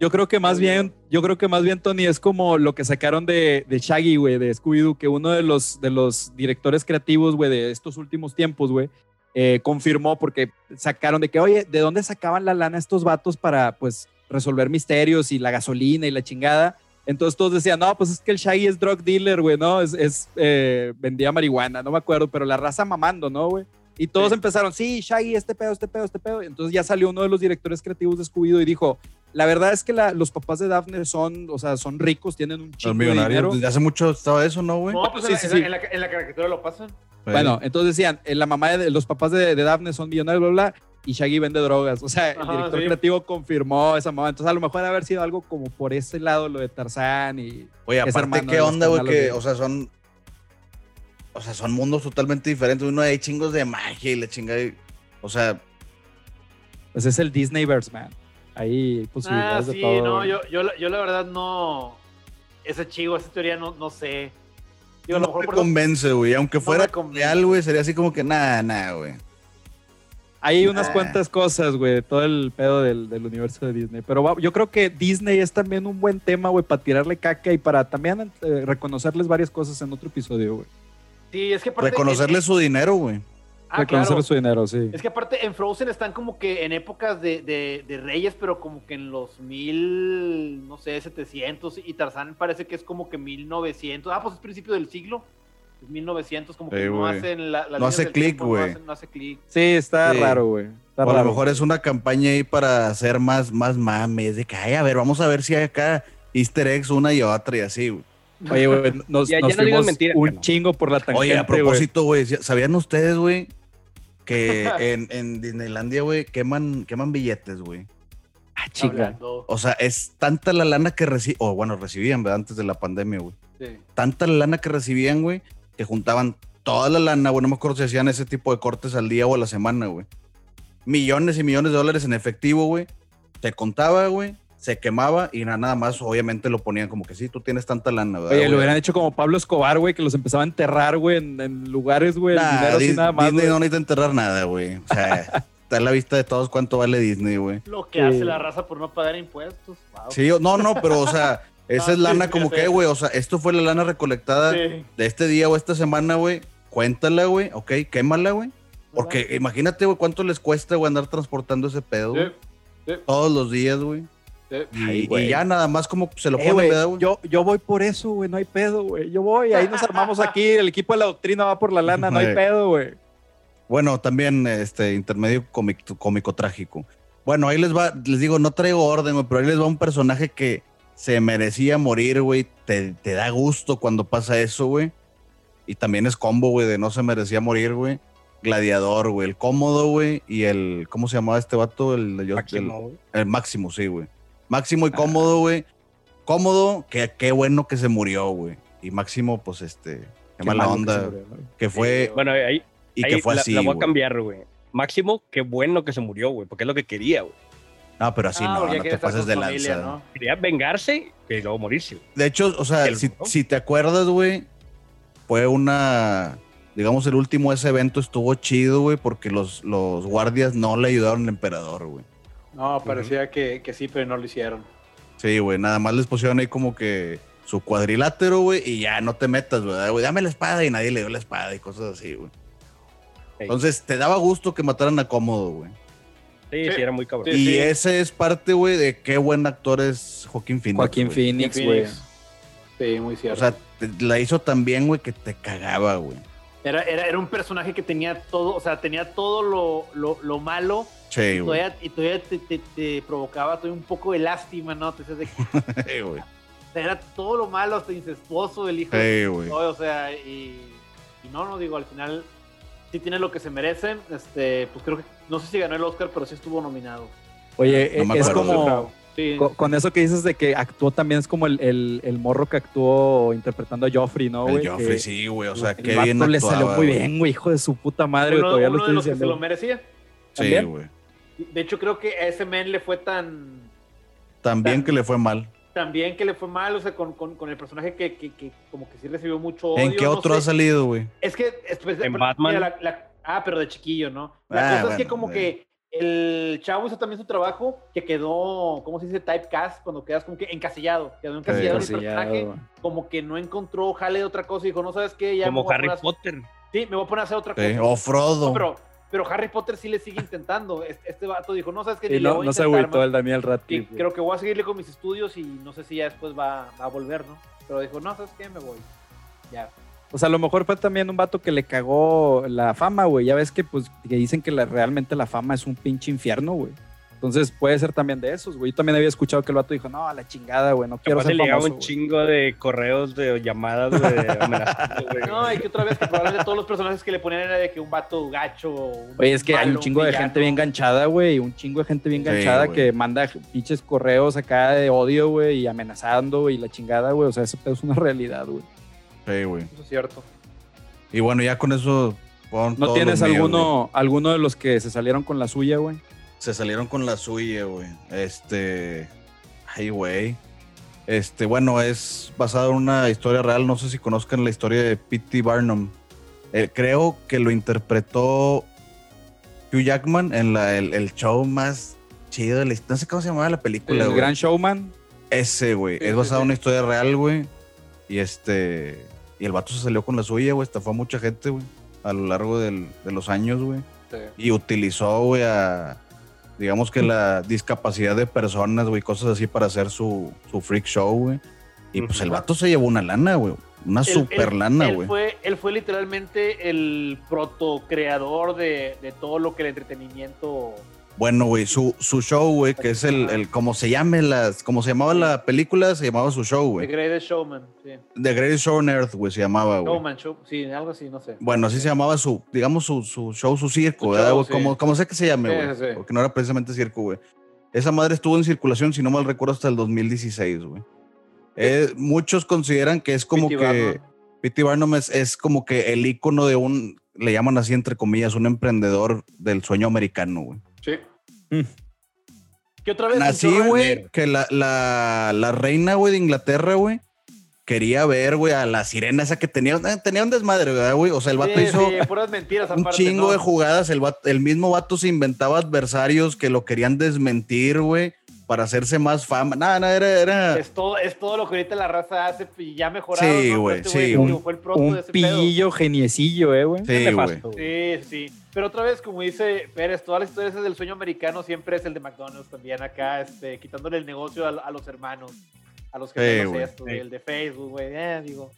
Yo creo que más bien, yo creo que más bien, Tony, es como lo que sacaron de, de Shaggy, güey, de Scooby-Doo, que uno de los, de los directores creativos, güey, de estos últimos tiempos, güey, eh, confirmó porque sacaron de que, oye, ¿de dónde sacaban la lana estos vatos para, pues, resolver misterios y la gasolina y la chingada? Entonces todos decían, no, pues es que el Shaggy es drug dealer, güey, ¿no? Es, es eh, vendía marihuana, no me acuerdo, pero la raza mamando, ¿no, güey? Y todos empezaron, sí, Shaggy, este pedo, este pedo, este pedo. Entonces ya salió uno de los directores creativos de scooby y dijo, la verdad es que los papás de Daphne son, o sea, son ricos, tienen un chingo de dinero. Desde hace mucho estaba eso, ¿no, güey? No, pues sí, en, sí, sí. En, la, en, la, caricatura lo pasan. Bueno, entonces decían, eh, la mamá de los papás de, de Daphne son millonarios, bla, bla, y Shaggy vende drogas. O sea, el director creativo confirmó esa mamá. Entonces, a lo mejor debe haber sido algo como por ese lado, lo de Tarzán y. Oye, aparte, ¿qué onda, güey? Que, o sea, son o sea, son mundos totalmente diferentes. Uno hay chingos de magia y la chingada. O sea. Pues es el Disneyverse, man. Ahí hay posibilidades ah, sí, de todo. No, yo, yo, yo, la verdad no. Ese chivo, esa teoría no, no sé. no me convence, güey. Aunque fuera real, güey, sería así como que nada, nada, güey. Hay unas cuantas cosas, güey, todo el pedo del, del, universo de Disney. Pero yo creo que Disney es también un buen tema, güey, para tirarle caca y para también eh, reconocerles varias cosas en otro episodio, güey. Sí, es que Reconocerle su dinero, güey. Ah, Reconocerle su dinero, sí. Es que aparte en Frozen están como que en épocas de, de, reyes, pero como que en los mil, no sé, 700. Y Tarzán parece que es como que 1900. Ah, pues es principio del siglo. Es 1900, como que no hacen la, No hace clic, güey. No, hace clic. Sí, está raro, güey. a lo mejor es una campaña ahí para hacer más, más mames. De que, ay, a ver, vamos a ver si hay acá easter eggs una y otra y así, güey. Oye, güey, nos, ya, nos fuimos un chingo por la tangente, Oye, a propósito, güey, ¿sabían ustedes, güey, que en, en Disneylandia, güey, queman, queman billetes, güey? Ah, chica. O sea, es tanta la lana que reciben, o bueno, recibían, ¿verdad? Antes de la pandemia, güey. Sí. Tanta la lana que recibían, güey, que juntaban toda la lana, güey, no me acuerdo si hacían ese tipo de cortes al día o a la semana, güey. Millones y millones de dólares en efectivo, güey. Te contaba, güey, se quemaba y nada más, obviamente lo ponían como que sí, tú tienes tanta lana, ¿verdad? Oye, lo hubieran hecho como Pablo Escobar, güey, que los empezaba a enterrar, güey, en, lugares, güey, Disney, nada más. Disney no necesita enterrar nada, güey. O sea, está en la vista de todos cuánto vale Disney, güey. Lo que hace la raza por no pagar impuestos. Sí, no, no, pero, o sea, esa es lana como que, güey, o sea, esto fue la lana recolectada de este día o esta semana, güey. Cuéntala, güey, ok, quémala, güey. Porque imagínate, güey, cuánto les cuesta, güey, andar transportando ese pedo, Todos los días, güey. Y, ya nada más como se lo eh, pone, Yo, yo voy por eso, güey, no hay pedo, güey. Yo voy, ahí nos armamos aquí, el equipo de la doctrina va por la lana, no hay pedo, güey. Bueno, también este intermedio cómico, trágico. Bueno, ahí les va, les digo, no traigo orden, güey, pero ahí les va un personaje que se merecía morir, güey. Te, te da gusto cuando pasa eso, güey. Y también es combo, güey, de no se merecía morir, güey. Gladiador, güey. El cómodo, güey. Y el, ¿cómo se llamaba este vato? El, el, máximo, el máximo, sí, güey. Máximo y cómodo, güey. Cómodo, que qué bueno que se murió, güey. Y Máximo, pues este, qué, mala onda. Que, fue. bueno, ahí. Y que fue así. La voy a cambiar, güey. Máximo, qué bueno que se murió, güey, porque es lo que quería, güey. No, pero así ah, no, no te pases de lanza. ¿no? Quería vengarse y luego morirse. De hecho, o sea, si, si, te acuerdas, güey, fue una. Digamos, el último ese evento estuvo chido, güey, porque los, los guardias no le ayudaron al emperador, güey. No, parecía que, que, sí, pero no lo hicieron. Sí, güey, nada más les pusieron ahí como que su cuadrilátero, güey, y ya no te metas, güey. Dame la espada y nadie le dio la espada y cosas así, güey. Entonces, te daba gusto que mataran a Cómodo, güey. Sí, sí, era muy cabrón. y ese es parte, güey, de qué buen actor es Joaquín Phoenix. Joaquín Phoenix, güey. Sí, muy cierto. O sea, la hizo tan bien, güey, que te cagaba, güey. Era, era, era, un personaje que tenía todo, o sea, tenía todo lo, lo, lo malo Sí, y todavía, y todavía te, te, te, provocaba un poco de lástima, ¿no? Te de güey. O sea, era todo lo malo, hasta incestuoso el hijo. Sí, güey. O sea, y, y, no, no digo, al final sí tiene lo que se merecen. Este, pues creo que, no sé si ganó el Oscar, pero sí estuvo nominado. Oye, es como con, eso que dices de que actuó también es como el, el, morro que actuó interpretando a Joffrey, ¿no, güey? Joffrey, sí, güey. O sea, qué bien le salió muy bien, güey, hijo de su puta madre. Uno, todavía uno de los que se lo merecía. Sí, güey. De hecho, creo que a ese men le fue tan... Tan bien que le fue mal. Tan bien que le fue mal, o sea, con, con, con el personaje que, que, que, como que sí recibió mucho odio. ¿En qué otro ha salido, güey? Es que... en Batman. ah, pero de chiquillo, ¿no? La ah, cosa es que como que el chavo hizo también su trabajo, que quedó, ¿cómo se dice? Typecast, cuando quedas como que encasillado. Quedó encasillado en el personaje, como que no encontró jale de otra cosa y dijo, no sabes qué, ya. Como Harry Potter. Sí, me voy a poner a hacer otra cosa. O Frodo. pero, pero Harry Potter sí le sigue intentando. Este, este vato dijo, no sabes qué, y no, no se agüitó el Daniel Radcliffe. Creo que voy a seguirle con mis estudios y no sé si ya después va, va a volver, ¿no? Pero dijo, no sabes qué, me voy. Ya. O sea, a lo mejor fue también un vato que le cagó la fama, güey. Ya ves que, pues, que dicen que realmente la fama es un pinche infierno, güey. Entonces puede ser también de esos, güey. Yo también había escuchado que el vato dijo, no, a la chingada, güey, no quiero ser le famoso, un chingo de correos de llamadas, güey, No, y que otra vez que probablemente todos los personajes que le ponían era de que un vato gacho. Oye, es que hay un chingo de gente bien ganchada, güey. Un chingo de gente bien ganchada que manda pinches correos acá de odio, güey, y amenazando, y la chingada, güey. O sea, eso es una realidad, güey. Sí, güey. Eso es cierto. Y bueno, ya con eso. ¿No tienes alguno, alguno de los que se salieron con la suya, güey? Se salieron con la suya, güey. Este. Ay, güey. Este, bueno, es basado en una historia real. No sé si conozcan la historia de P.T. Barnum. Eh, creo que lo interpretó Hugh Jackman en la, el, show más chido de la No sé cómo se llamaba la película, ¿El Gran Showman? Ese, güey. es basado en una historia real, güey. Y este. Y el vato se salió con la suya, güey. Estafó a mucha gente, güey. A lo largo de los años, güey. Y utilizó, güey, a. Digamos que la discapacidad de personas, güey, cosas así para hacer su, su freak show, güey. Y pues el vato se llevó una lana, güey. Una super lana, güey. Él fue, él fue literalmente el proto creador de, de todo lo que el entretenimiento bueno, güey, su, su show, güey, que es el, el, como se llame las, como se llamaba la película, se llamaba su show, güey. The Greatest Showman, sí. The Greatest Show on Earth, güey, se llamaba, güey. Showman, show, sí, algo así, no sé. Bueno, así se llamaba su, digamos, su, su show, su circo, ¿verdad, Como, como sé que se llame, güey. Sí, sí, porque no era precisamente circo, güey. Esa madre estuvo en circulación, si no mal recuerdo, hasta el 2016, güey. Eh, muchos consideran que es como que P.T. Barnum es, es como que el icono de un, le llaman así entre comillas, un emprendedor del sueño americano, güey. Sí. Mm. ¿Qué otra vez? Así, güey, que la, la, la reina, güey, de Inglaterra, güey, quería ver, güey, a la sirena esa que tenía, eh, tenía un desmadre, güey. O sea, el vato hizo un chingo de jugadas. El, el mismo vato se inventaba adversarios que lo querían desmentir, güey para hacerse más fama. Nada, nada, era, era... Es, todo, es todo lo que ahorita la raza hace y ya mejorado. Sí, güey, sí. Un, fue el un pillillo geniecillo, eh, güey. Sí, güey. Sí, sí. Pero otra vez, como dice Pérez, todas las historias del sueño americano siempre es el de McDonald's también acá, este, quitándole el negocio a, los hermanos, a los que no esto, el de Facebook, güey, eh, digo.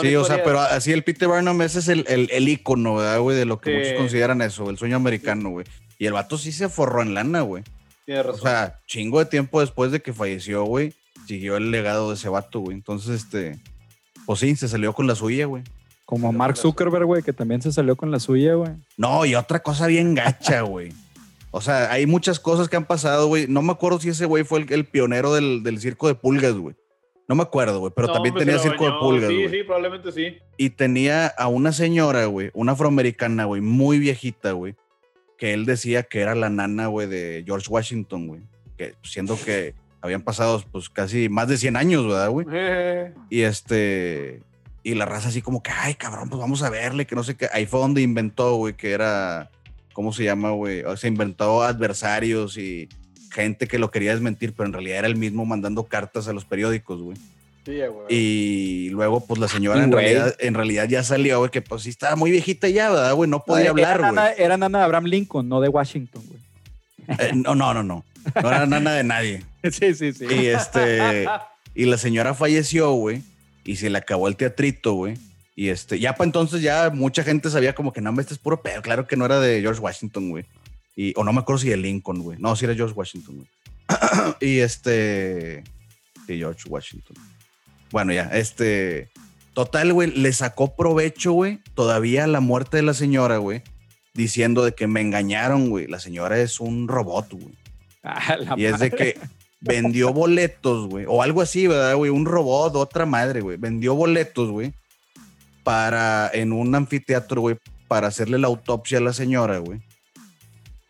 Sí, o sea, pero así el Peter Barnum ese es el, el, el ícono, ¿verdad, güey? De lo que muchos consideran eso, el sueño americano, güey. Y el vato sí se forró en lana, güey. O sea, chingo de tiempo después de que falleció, güey, siguió el legado de ese vato, güey. Entonces, este, pues sí, se salió con la suya, güey. Como Mark Zuckerberg, güey, que también se salió con la suya, güey. No, y otra cosa bien gacha, güey. O sea, hay muchas cosas que han pasado, güey. No me acuerdo si ese güey fue el, pionero del, circo de pulgas, güey. No me acuerdo, güey, pero también tenía circo de pulgas. Sí, sí, probablemente sí. Y tenía a una señora, güey, una afroamericana, güey, muy viejita, güey, que él decía que era la nana, güey, de George Washington, güey. Que siendo que habían pasado, pues, casi más de 100 años, ¿verdad, güey? Y este. Y la raza así como que, ay, cabrón, pues vamos a verle, que no sé qué. Ahí fue donde inventó, güey, que era. ¿Cómo se llama, güey? O sea, inventó adversarios y gente que lo quería desmentir, pero en realidad era el mismo mandando cartas a los periódicos, güey. Y luego, pues la señora en realidad, en realidad ya salió, güey, que pues sí estaba muy viejita ya, ¿verdad, güey? No podía hablar, güey. Era, nana de Abraham Lincoln, no de Washington, güey. Eh, no, no, no, no. No era nana de nadie. sí, sí, sí. Y este. Y la señora falleció, güey. Y se le acabó el teatrito, güey. Y este, ya para entonces ya mucha gente sabía como que no, este es puro pedo. Claro que no era de George Washington, güey. Y, o no me acuerdo si de Lincoln, güey. No, sí era George Washington, güey. y este. Sí, George Washington. Bueno, ya, este. Total, güey, le sacó provecho, güey, todavía la muerte de la señora, güey, diciendo de que me engañaron, güey. La señora es un robot, güey. Ah, y es de que vendió boletos, güey, o algo así, ¿verdad, güey? Un robot, otra madre, güey. Vendió boletos, güey, para, en un anfiteatro, güey, para hacerle la autopsia a la señora, güey.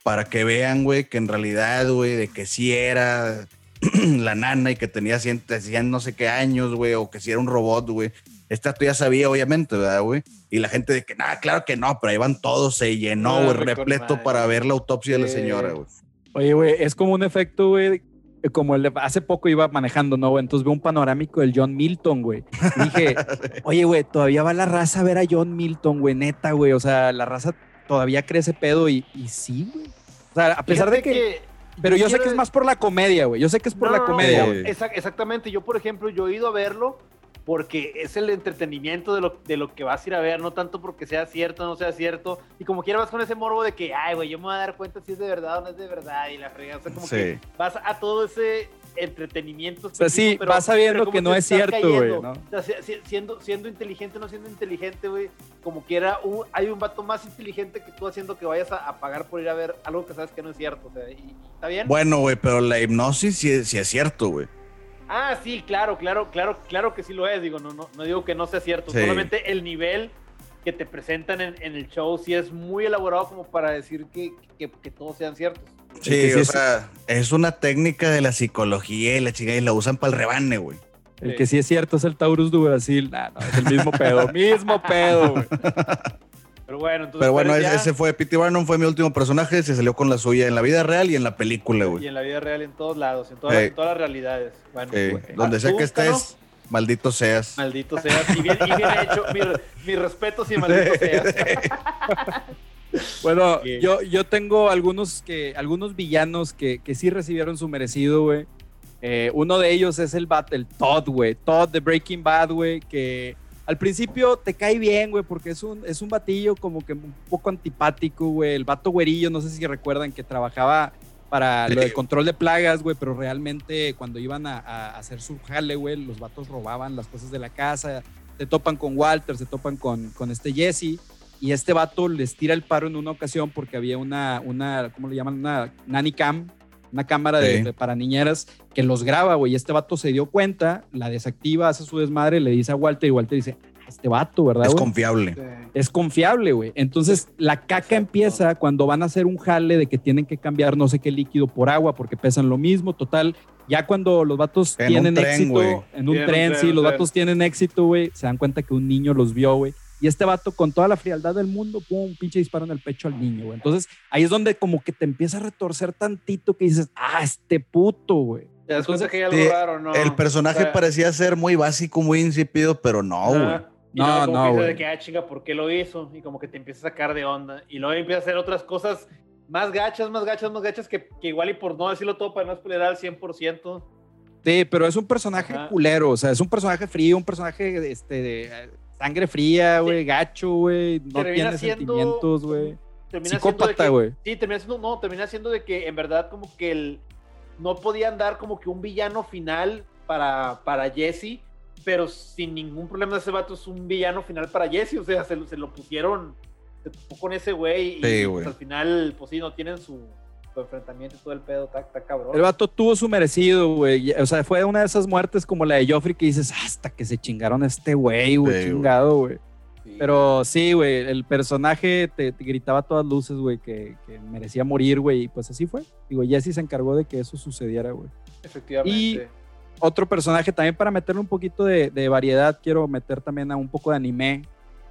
Para que vean, güey, que en realidad, güey, de que sí era la nana y que tenía 100, no sé qué años, güey, o que sí era un robot, güey. Esta tú ya sabía, obviamente, ¿verdad, güey? Y la gente de que, nada, claro que no, pero ahí van todos, se llenó, güey, repleto para ver la autopsia de la señora, güey. Oye, güey, es como un efecto, güey, como el de hace poco iba manejando, ¿no? Entonces veo un panorámico del John Milton, güey. Dije, oye, güey, todavía va la raza a ver a John Milton, güey, neta, güey. O sea, la raza todavía crece pedo y, y sí, güey. O sea, a pesar de que, Pero yo sé que es más por la comedia, güey. Yo sé que es por la comedia, güey. exactamente. Yo, por ejemplo, yo he ido a verlo porque es el entretenimiento de lo, de lo que vas a ir a ver, no tanto porque sea cierto o no sea cierto. Y como quiera vas con ese morbo de que, ay, güey, yo me voy a dar cuenta si es de verdad o no es de verdad. Y la fregada, o sea, como que vas a todo ese entretenimiento. O sea, sí, vas sabiendo que no es cierto, güey. ¿no? O sea, siendo, siendo inteligente, no siendo inteligente, güey, como quiera, hay un vato más inteligente que tú haciendo que vayas a, pagar por ir a ver algo que sabes que no es cierto. O sea, y, ¿está bien? Bueno, güey, pero la hipnosis sí, sí es cierto, güey. Ah, sí, claro, claro, claro, claro que sí lo es. Digo, no, no, no digo que no sea cierto. Solamente el nivel que te presentan en, el show sí es muy elaborado como para decir que, que, todos sean ciertos. Sí, o sea, es una técnica de la psicología y la chica y la usan para el rebane, güey. El que sí es cierto es el Taurus de Brasil. no, es el mismo pedo, mismo pedo, güey. Pero bueno, entonces. Pero bueno, ese fue P.T. Barnum, fue mi último personaje. Se salió con la suya en la vida real y en la película, güey. Y en la vida real, en todos lados, en todas, las realidades. Bueno, donde sea que estés, maldito seas. Maldito seas. Y bien, y bien hecho. Mi, mi respeto, sí, maldito seas. bueno, yo, yo tengo algunos, que, algunos villanos que, que sí recibieron su merecido, güey. Eh, uno de ellos es el Battle Todd, güey. Todd de Breaking Bad, güey, que al principio te cae bien, güey, porque es un, es un batillo como que un poco antipático, güey. El vato güerillo, no sé si recuerdan que trabajaba para lo del control de plagas, güey, pero realmente cuando iban a, hacer su jale, güey, los vatos robaban las cosas de la casa. Se topan con Walter, se topan con, con este Jesse. Y este vato les tira el paro en una ocasión porque había una, una ¿cómo le llaman? Una nanny cam una cámara de, para niñeras que los graba, güey. Este vato se dio cuenta, la desactiva, hace su desmadre, le dice a Walter y Walter dice, este vato, ¿verdad? Es confiable. Es confiable, güey. Entonces la caca empieza cuando van a hacer un jale de que tienen que cambiar no sé qué líquido por agua porque pesan lo mismo. Total, ya cuando los vatos tienen éxito en un tren, sí, los vatos tienen éxito, güey, se dan cuenta que un niño los vio, güey. Y este vato, con toda la frialdad del mundo, pum, pinche disparo en el pecho al niño, güey. Entonces, ahí es donde como que te empieza a retorcer tantito que dices, ah, este puto, güey. Te das cuenta que hay algo raro, ¿no? El personaje parecía ser muy básico, muy insípido, pero no, güey. no, no, güey. de que, ah, chinga, ¿por qué lo hizo? Y como que te empieza a sacar de onda. Y luego empieza a hacer otras cosas más gachas, más gachas, más gachas, que, que igual y por no decirlo todo, para no spoiler al 100%. Sí, pero es un personaje culero, o sea, es un personaje frío, un personaje este, de, sangre fría, güey, gacho, güey, no tiene sentimientos, güey. Psicópata, güey. Sí, termina siendo, no, termina siendo de que en verdad como que el, no podían dar como que un villano final para, para Jesse, pero sin ningún problema ese vato es un villano final para Jesse, o sea, se, se lo pusieron, se topó con ese güey y pues, al final, pues sí, no tienen su, enfrentamiento y todo el pedo, está, cabrón. El vato tuvo su merecido, güey. O sea, fue una de esas muertes como la de Joffrey que dices, hasta que se chingaron a este güey, güey, chingado, güey. Pero sí, güey, el personaje te, gritaba a todas luces, güey, que, merecía morir, güey, y pues así fue. Digo, Jesse se encargó de que eso sucediera, güey. Efectivamente. Y otro personaje también para meterle un poquito de, variedad, quiero meter también a un poco de anime,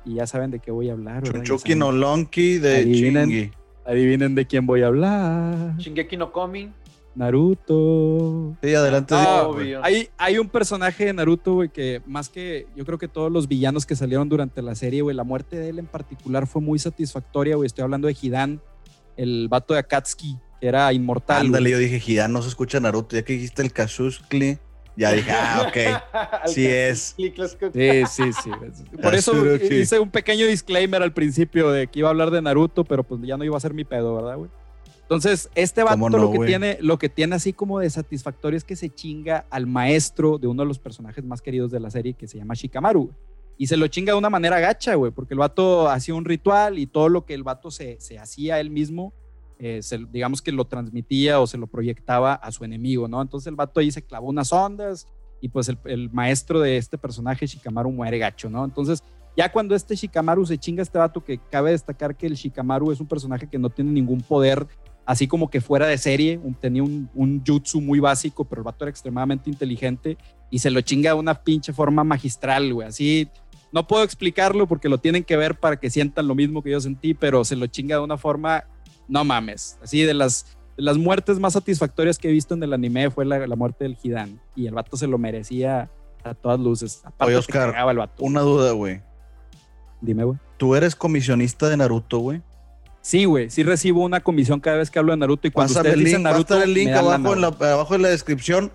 y ya saben de qué voy a hablar. Chuchuki no Lonky de Chingy. Adivinen de quién voy a hablar. Shingeki no Komi. Naruto. Sí, adelante. Ah, hay, hay un personaje de Naruto, güey, que más que yo creo que todos los villanos que salieron durante la serie, güey, la muerte de él en particular fue muy satisfactoria, güey. Estoy hablando de Hidan, el vato de Akatsuki, que era inmortal. Ándale, yo dije, Hidan no se escucha Naruto, ya que dijiste el Kazushkli. Ya dije, ah, ok. sí es. Sí, sí, sí. Por eso hice un pequeño disclaimer al principio de que iba a hablar de Naruto, pero pues ya no iba a ser mi pedo, ¿verdad, güey? Entonces, este vato lo, que tiene, lo que tiene así como de satisfactorio es que se chinga al maestro de uno de los personajes más queridos de la serie que se llama Shikamaru. y se lo chinga de una manera gacha, güey, porque el vato hacía un ritual y todo lo que el vato se, se hacía él mismo, eh, digamos que lo transmitía o se lo proyectaba a su enemigo, ¿no? Entonces el vato ahí se clavó unas ondas y pues el, maestro de este personaje, Shikamaru, muere gacho, ¿no? Entonces ya cuando este Shikamaru se chinga a este vato, que cabe destacar que el Shikamaru es un personaje que no tiene ningún poder, así como que fuera de serie, tenía un, un jutsu muy básico, pero el vato era extremadamente inteligente y se lo chinga de una pinche forma magistral, güey. Así, no puedo explicarlo porque lo tienen que ver para que sientan lo mismo que yo sentí, pero se lo chinga de una forma, no mames. Así de las, las muertes más satisfactorias que he visto en el anime fue la, la muerte del Hidan. Y el vato se lo merecía a todas luces. Oye, Oscar, una duda, güey. Dime, güey. ¿Tú eres comisionista de Naruto, güey? Sí, güey. Sí recibo una comisión cada vez que hablo de Naruto. Y cuando ustedes dicen Naruto, el link abajo, en la, abajo en la descripción.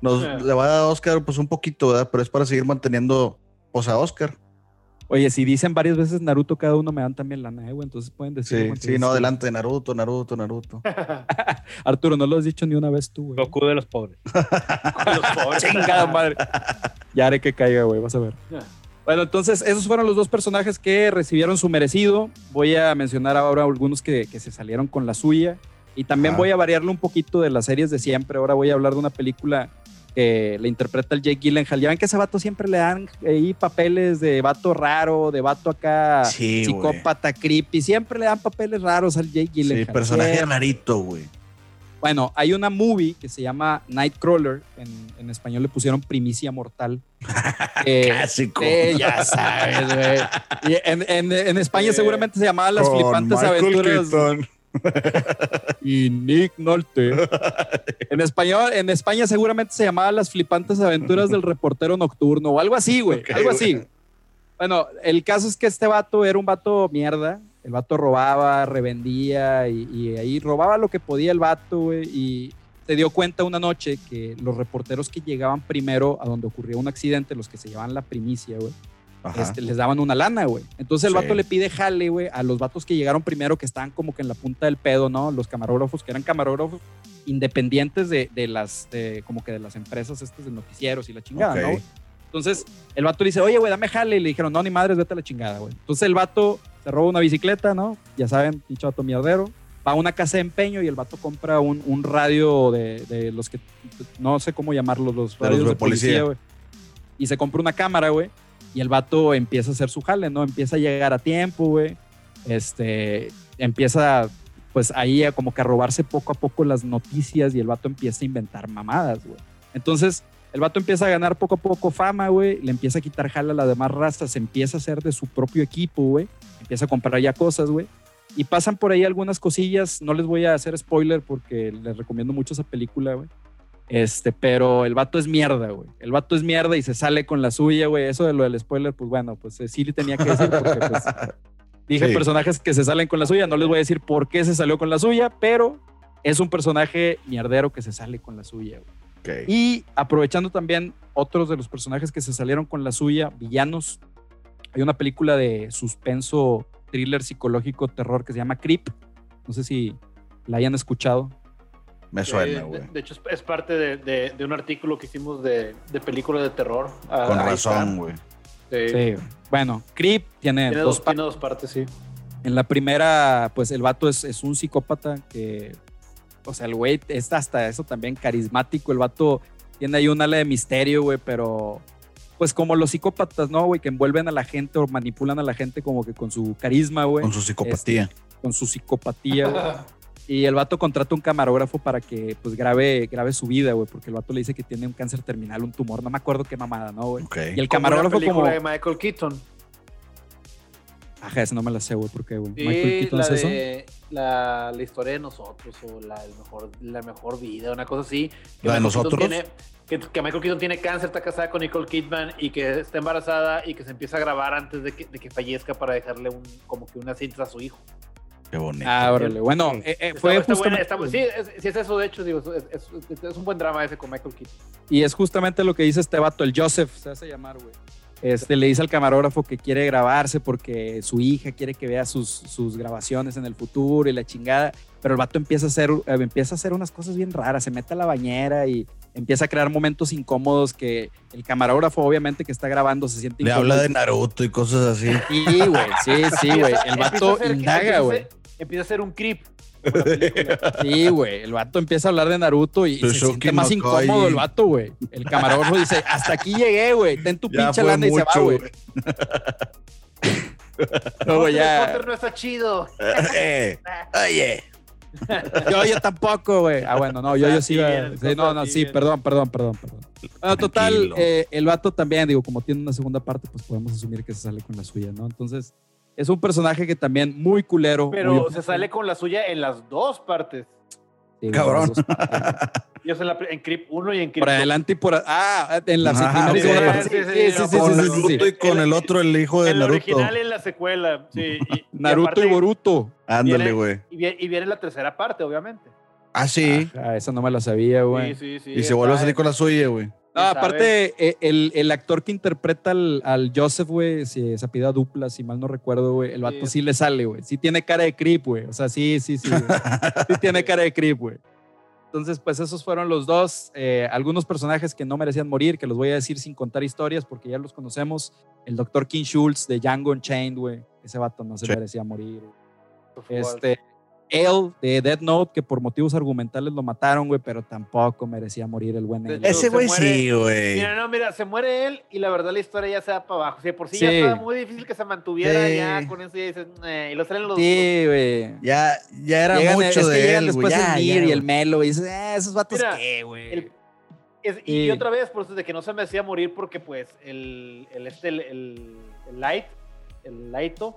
Nos le va a dar a Oscar pues un poquito, ¿verdad? Pero es para seguir manteniendo pues, a Oscar. Oye, si dicen varias veces Naruto, cada uno me dan también la güey. Entonces pueden decir. Sí, sí, no, adelante, Naruto, Naruto, Naruto. Arturo, no lo has dicho ni una vez tú, güey. Goku de los pobres. de los pobres. Chingada madre. Ya haré que caiga, güey. Vas a ver. Bueno, entonces esos fueron los dos personajes que recibieron su merecido. Voy a mencionar ahora algunos que, se salieron con la suya. Y también voy a variarlo un poquito de las series de siempre. Ahora voy a hablar de una película que le interpreta el Jake Gyllenhaal. Ya ven que ese vato siempre le dan ahí papeles de vato raro, de vato acá psicópata, creepy. Siempre le dan papeles raros al Jake Gyllenhaal. Sí, personaje rarito, güey. Bueno, hay una movie que se llama Nightcrawler. En, en español le pusieron Primicia Mortal. Clásico. ya sabes, güey. En, en, en, España seguramente se llamaba Las Flipantes Aventuras. y Nick Nolte. En español, en España seguramente se llamaba Las Flipantes Aventuras del Reportero Nocturno o algo así, güey. algo así. Bueno, el caso es que este vato era un vato mierda el vato robaba, revendía y, ahí robaba lo que podía el vato, güey. Y se dio cuenta una noche que los reporteros que llegaban primero a donde ocurría un accidente, los que se llevaban la primicia, güey, este, les daban una lana, güey. Entonces el vato le pide jale, güey, a los vatos que llegaron primero, que estaban como que en la punta del pedo, ¿no? Los camarógrafos, que eran camarógrafos independientes de, las, como que de las empresas estas de noticieros y la chingada, ¿no? Entonces el vato le dice, oye, güey, dame jale. Y le dijeron, no, ni madres, vete a la chingada, güey. Entonces el vato se roba una bicicleta, ¿no? Ya saben, pinche vato mierdero. Va a una casa de empeño y el vato compra un, un radio de, de, los que, no sé cómo llamarlos, los radios de, policía, güey. Y se compra una cámara, güey. Y el vato empieza a hacer su jale, ¿no? Empieza a llegar a tiempo, güey. Este, empieza, pues ahí a como que a robarse poco a poco las noticias y el vato empieza a inventar mamadas, güey. Entonces, el vato empieza a ganar poco a poco fama, güey. Le empieza a quitar jala a las demás razas. Se empieza a hacer de su propio equipo, güey empieza a comprar ya cosas, güey. Y pasan por ahí algunas cosillas. No les voy a hacer spoiler porque les recomiendo mucho esa película, güey. Este, pero el vato es mierda, güey. El vato es mierda y se sale con la suya, güey. Eso de lo del spoiler, pues bueno, pues eh, sí le tenía que decir porque pues, dije personajes que se salen con la suya. No les voy a decir por qué se salió con la suya, pero es un personaje mierdero que se sale con la suya, güey. Y aprovechando también otros de los personajes que se salieron con la suya, villanos, hay una película de suspenso, thriller psicológico, terror que se llama Creep. No sé si la hayan escuchado. Me suena, güey. de, hecho, es, parte de, un artículo que hicimos de, de película de terror. Ah, Con razón, güey. Sí. Bueno, Creep tiene, dos, tiene dos partes, sí. En la primera, pues el vato es, es un psicópata que, o sea, el güey está hasta eso también carismático. El vato tiene ahí un ala de misterio, güey, pero pues como los psicópatas, ¿no, güey? Que envuelven a la gente o manipulan a la gente como que con su carisma, güey. Con su psicopatía. Este, con su psicopatía, güey. Y el vato contrata un camarógrafo para que pues grabe, grabe su vida, güey, porque el vato le dice que tiene un cáncer terminal, un tumor, no me acuerdo qué mamada, ¿no, güey? Y el camarógrafo como... de Michael Keaton. Ajá, esa no me la sé, güey, ¿por qué, güey? Michael Keaton es eso. La, la, historia de nosotros o la, mejor, la mejor vida, una cosa así. ¿La de nosotros? que, Michael Keaton tiene cáncer, está casada con Nicole Kidman y que está embarazada y que se empieza a grabar antes de que, de que fallezca para dejarle un, como que una cinta a su hijo. Qué bonito. Ah, órale. Bueno, eh, eh, fue justamente... sí, es, es, eso, de hecho, digo, es, un buen drama ese con Michael Keaton. Y es justamente lo que dice este vato, el Joseph, se hace llamar, güey. Este, le dice al camarógrafo que quiere grabarse porque su hija quiere que vea sus, sus grabaciones en el futuro y la chingada. Pero el vato empieza a, hacer, eh, empieza a hacer unas cosas bien raras. Se mete a la bañera y empieza a crear momentos incómodos que el camarógrafo, obviamente, que está grabando, se siente Le habla de Naruto y cosas así. Sí, güey. Sí, sí, güey. El vato indaga, güey. Empieza a ser un creep. Sí, güey. El vato empieza a hablar de Naruto y se siente más incómodo el vato, güey. El camarógrafo dice, hasta aquí llegué, güey. Ten tu pinche lana y se va, güey. Luego ya... no está chido. Eh, oye. Yo, yo tampoco, güey. Ah, bueno, no, yo, yo sí. sí no, no, sí, perdón, perdón, perdón, perdón. Bueno, total, eh, el vato también, digo, como tiene una segunda parte, pues podemos asumir que se sale con la suya, ¿no? Entonces, es un personaje que también muy culero. Pero se sale con la suya en las dos partes. Cabrón. Yo en, en Creep 1 y en Creep Por adelante y por. Ah, en la ah, sí, sí, sí, Con Naruto y con el otro, el hijo de Naruto. El original y en la secuela. Sí. Naruto y, Boruto. Ándale, güey. Y, y, viene la tercera parte, obviamente. Ah, sí. Ah, esa no me la sabía, güey. Sí, sí, sí. Y se vuelve a salir con la suya, güey. No, aparte, eh, el, el, actor que interpreta al, al Joseph, güey, si se pida dupla, si mal no recuerdo, güey, el vato sí. le sale, güey. Sí tiene cara de creep, güey. O sea, sí, sí, sí. sí tiene cara de creep, güey. Entonces, pues esos fueron los dos. Eh, algunos personajes que no merecían morir, que los voy a decir sin contar historias porque ya los conocemos. El doctor King Schultz de Django Unchained, güey. Ese vato no se merecía morir. Este, él de Dead Note, que por motivos argumentales lo mataron, güey, pero tampoco merecía morir el buen él. Ese güey sí, güey. Mira, no, mira, se muere él y la verdad la historia ya se va para abajo. O sea, por sí, ya estaba muy difícil que se mantuviera ya con eso y dices, y lo salen los. Sí, güey. Ya, ya era mucho de él, después ya, el Mir y el Melo y dices, eh, esos vatos qué, güey. Y otra vez, por eso de que no se merecía morir porque pues el, el, este, el, el, el Light, el Lighto,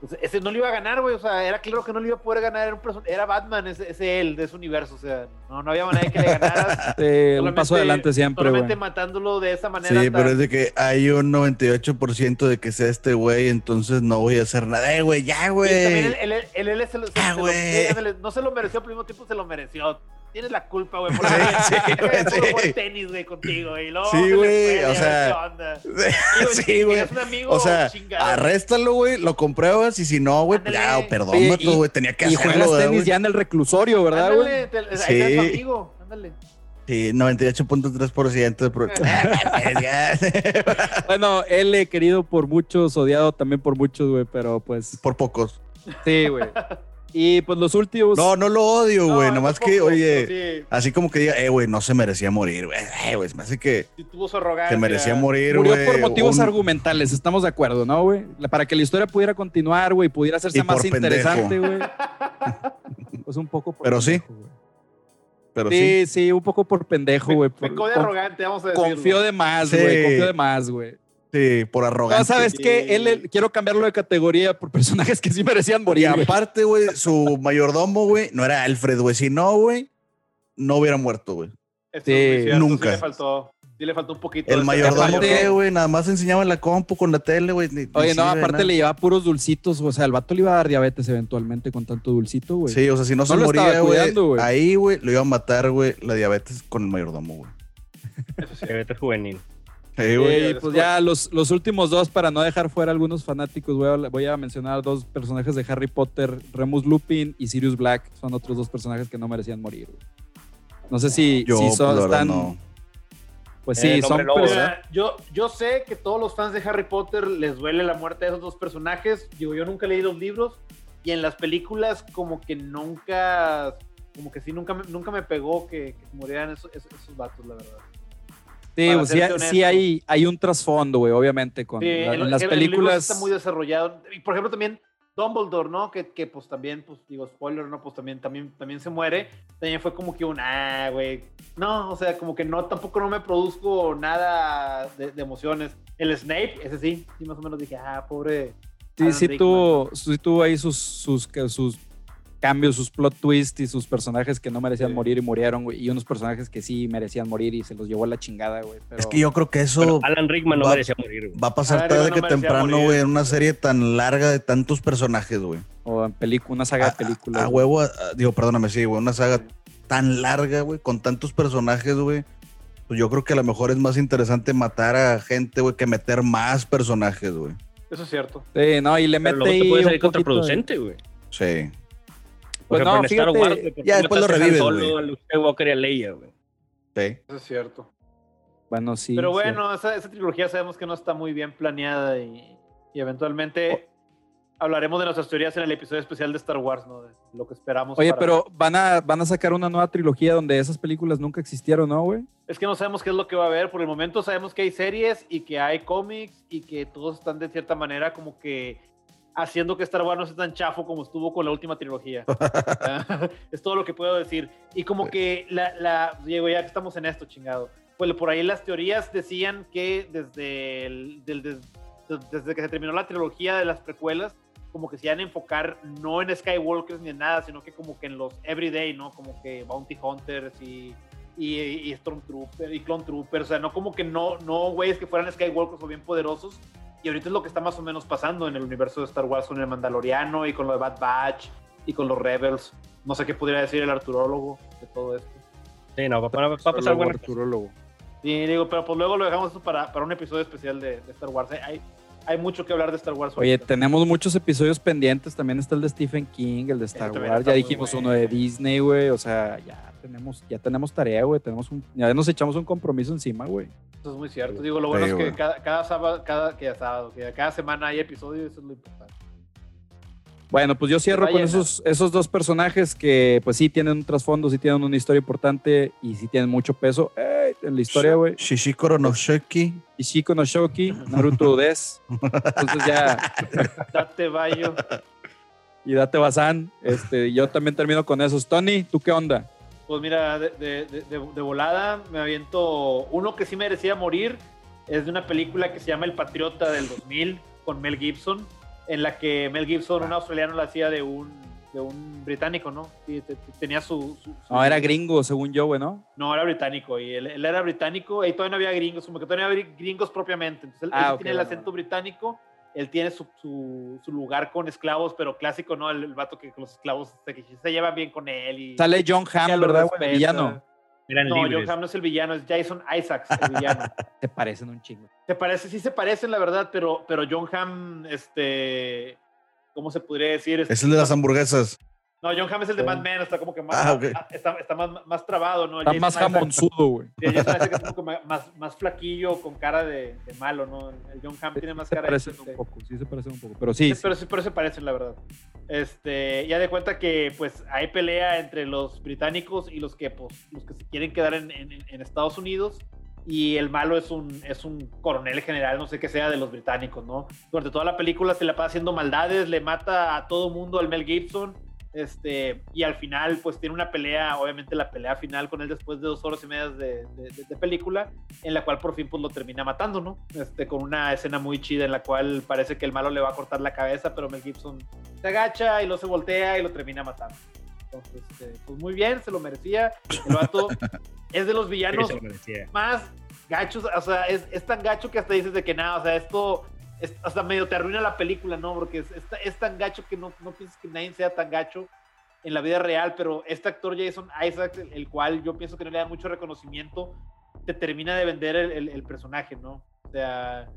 pues ese no le iba a ganar, güey. O sea, era claro que no le iba a poder ganar. Era, un era Batman, ese, ese, él, de ese universo. O sea, no, no había manera de que le ganara. sí, un paso adelante siempre, Solamente matándolo de esa manera. Sí, pero es de que hay un 98% de que sea este güey, entonces no voy a hacer nada. Eh, güey, ya, güey. también él, él, él, se lo, ah, se, no se lo mereció, al mismo tiempo se lo mereció tienes la culpa, güey, por sí, sí, tenis, güey, contigo, güey. sí, güey, o sea. Sí, güey. Es un amigo o sea, chingado. arréstalo, güey, lo compruebas y si no, güey, ya, perdónalo, güey, tenía que y hacerlo. Y juegas tenis ya en el reclusorio, ¿verdad, güey? Sí. ahí tu amigo, ándale. Sí, 98.3% de bueno, él es querido por muchos, odiado también por muchos, güey, pero pues. Por pocos. Sí, güey. Y pues los últimos. No, no lo odio, güey. No, Nomás que, oye, así como que diga, eh, güey, no se merecía morir, güey. Eh, güey, me hace que. Si tuvo su arrogancia. Se merecía morir, güey. Murió por motivos un... argumentales, estamos de acuerdo, ¿no, güey? Para que la historia pudiera continuar, güey, pudiera hacerse más interesante, güey. pues un poco por Pero pendejo, sí. Wey. Pero sí, sí, sí, un poco por pendejo, güey. Pecó de arrogante, vamos a decirlo. Confío de más, güey. Sí. Confío de más, güey. Sí, por arrogante. No, ¿sabes qué? Él, él, quiero cambiarlo de categoría por personajes que sí merecían morir. Y aparte, güey, su mayordomo, güey, no era Alfred, güey. Si no, güey, no hubiera muerto, güey. Sí, nunca. Sí le faltó. Sí le faltó un poquito. El mayordomo, ¿qué, güey? Nada más enseñaba en la compu con la tele, güey. Oye, no, aparte nada. le llevaba puros dulcitos. O sea, el vato le iba a dar diabetes eventualmente con tanto dulcito, güey. Sí, o sea, si no, no se moría, güey. Ahí, güey, lo iba a matar, güey, la diabetes con el mayordomo, güey. Eso sí, diabetes juvenil. Hey, wey, pues ya los, los, últimos dos, para no dejar fuera algunos fanáticos, voy a, voy a, mencionar dos personajes de Harry Potter, Remus Lupin y Sirius Black. Son otros dos personajes que no merecían morir. No sé si, yo, si son, pues, están... No. Pues sí, eh, son... Pues, yo, yo sé que todos los fans de Harry Potter les duele la muerte de esos dos personajes. Digo, yo nunca leí los libros y en las películas como que nunca... Como que sí, nunca me, nunca me pegó que, que murieran esos, esos, esos vatos, la verdad. Sí, sí, sí, hay, hay un trasfondo, güey, obviamente, con sí, la, el, en las el, películas. El está muy desarrollado. Y por ejemplo, también Dumbledore, ¿no? Que, que, pues también, pues digo, spoiler, ¿no? Pues también, también, también se muere. También fue como que un, ah, güey. No, o sea, como que no, tampoco no me produzco nada de, de emociones. El Snape, ese sí, sí, más o menos dije, ah, pobre. Sí, sí tuvo, sí tuvo ahí sus, sus, sus cambios, sus plot twists y sus personajes que no merecían sí. morir y murieron, güey. Y unos personajes que sí merecían morir y se los llevó a la chingada, güey. Pero... Es que yo creo que eso. Pero Alan Rickman no va, merecía morir, güey. Va a pasar tarde no que temprano, güey, en una serie tan larga de tantos personajes, güey. O en película, una saga a, de películas. A, a huevo, a, digo, perdóname, sí, güey, una saga tan larga, güey, con tantos personajes, güey. pues yo creo que a lo mejor es más interesante matar a gente, güey, que meter más personajes, güey. Eso es cierto. Sí, no, y le mete ahí. puede salir contraproducente, güey. Sí. Pues no, fíjate, Wars, ya después lo revives, solo a Luke Skywalker y a Leia, güey. Sí. Eso es cierto. Bueno, sí. Pero bueno, esa, esa, trilogía sabemos que no está muy bien planeada y, y eventualmente hablaremos de nuestras teorías en el episodio especial de Star Wars, ¿no? De lo que esperamos. Oye, pero van a, van a sacar una nueva trilogía donde esas películas nunca existieron, ¿no, güey? Es que no sabemos qué es lo que va a haber. Por el momento sabemos que hay series y que hay cómics y que todos están de cierta manera como que haciendo que Star Wars no sea tan chafo como estuvo con la última trilogía. es todo lo que puedo decir. Y como que la, la Diego, ya que estamos en esto, chingado. Pues por ahí las teorías decían que desde, el, del, desde que se terminó la trilogía de las precuelas, como que se iban a enfocar no en Skywalkers ni en nada, sino que como que en los everyday, ¿no? Como que Bounty Hunters y, y, y Stormtroopers y Clone Troopers, o sea, no como que no, no güeyes que fueran Skywalkers o bien poderosos. Y ahorita es lo que está más o menos pasando en el universo de Star Wars con el Mandaloriano y con lo de Bad Batch y con los Rebels. No sé qué podría decir el arturólogo de todo esto. Sí, no, va, a pasar bueno. Arturólogo. Sí, digo, pero pues luego lo dejamos para, para un episodio especial de, de Star Wars. Hay, hay mucho que hablar de Star Wars. Oye, tenemos muchos episodios pendientes. También está el de Stephen King, el de Star Wars. Ya dijimos uno de Disney, güey. O sea, ya tenemos, ya tenemos tarea, güey. Tenemos un, ya nos echamos un compromiso encima, güey. Eso es muy cierto. Digo, lo bueno es que cada, cada, sábado, cada, que sábado, que cada semana hay episodios, eso es lo importante. Bueno, pues yo cierro con esos, esos dos personajes que pues sí tienen un trasfondo, sí tienen una historia importante y sí tienen mucho peso en la historia, güey. Shishikoro no Shoki. Shishiko no Shoki, Naruto Des. Entonces ya... Date Bayo. Y Date Bazán. Este, yo también termino con esos. Tony, ¿tú qué onda? Pues mira, de, de, de, de volada me aviento uno que sí merecía morir. Es de una película que se llama El Patriota del 2000 con Mel Gibson en la que Mel Gibson, un australiano, la hacía de un, de un británico, ¿no? Sí, tenía su, No, era gringo, según yo, güey, ¿no? No, era británico, y él, era británico, y todavía no había gringos, como que todavía no había gringos propiamente. Entonces él, ah, tiene el acento británico, él tiene su, su, lugar con esclavos, pero clásico, ¿no? El, vato que los esclavos se, se llevan bien con él. Y, Sale John Hamm, ¿verdad, güey? Villano no, John Hamm no es el villano, es Jason Isaacs el villano. Se parecen un chingo. Se parece, sí se parecen, la verdad, pero, pero John Hamm, este, ¿cómo se podría decir? es el de las hamburguesas. No, John Hamm es el de Mad Men, está como que más, ah, está, está más, más, trabado, ¿no? Está más jamonzudo, güey. Sí, Jason que es un poco más, más flaquillo, con cara de, de, malo, ¿no? El John Hamm tiene más se cara parecen un poco, sí se parecen un poco, pero sí. sí pero, sí, pero se parecen, la verdad. Este, ya de cuenta que, pues, hay pelea entre los británicos y los que, pues, los que se quieren quedar en, en, en Estados Unidos y el malo es un, es un coronel general, no sé qué sea, de los británicos, ¿no? Durante toda la película se le pasa haciendo maldades, le mata a todo mundo al Mel Gibson este, y al final, pues tiene una pelea, obviamente la pelea final con él después de dos horas y media de, de, película, en la cual por fin pues lo termina matando, ¿no? Este, con una escena muy chida en la cual parece que el malo le va a cortar la cabeza, pero Mel Gibson se agacha y lo se voltea y lo termina matando. Entonces, este, pues muy bien, se lo merecía. El vato es de los villanos más gachos, o sea, es, es, tan gacho que hasta dices de que nada, o sea, esto hasta medio te arruina la película, ¿no? Porque es, es, tan gacho que no, no piensas que nadie sea tan gacho en la vida real, pero este actor Jason Isaacs, el, cual yo pienso que no le da mucho reconocimiento, te termina de vender el, personaje, ¿no? O sea,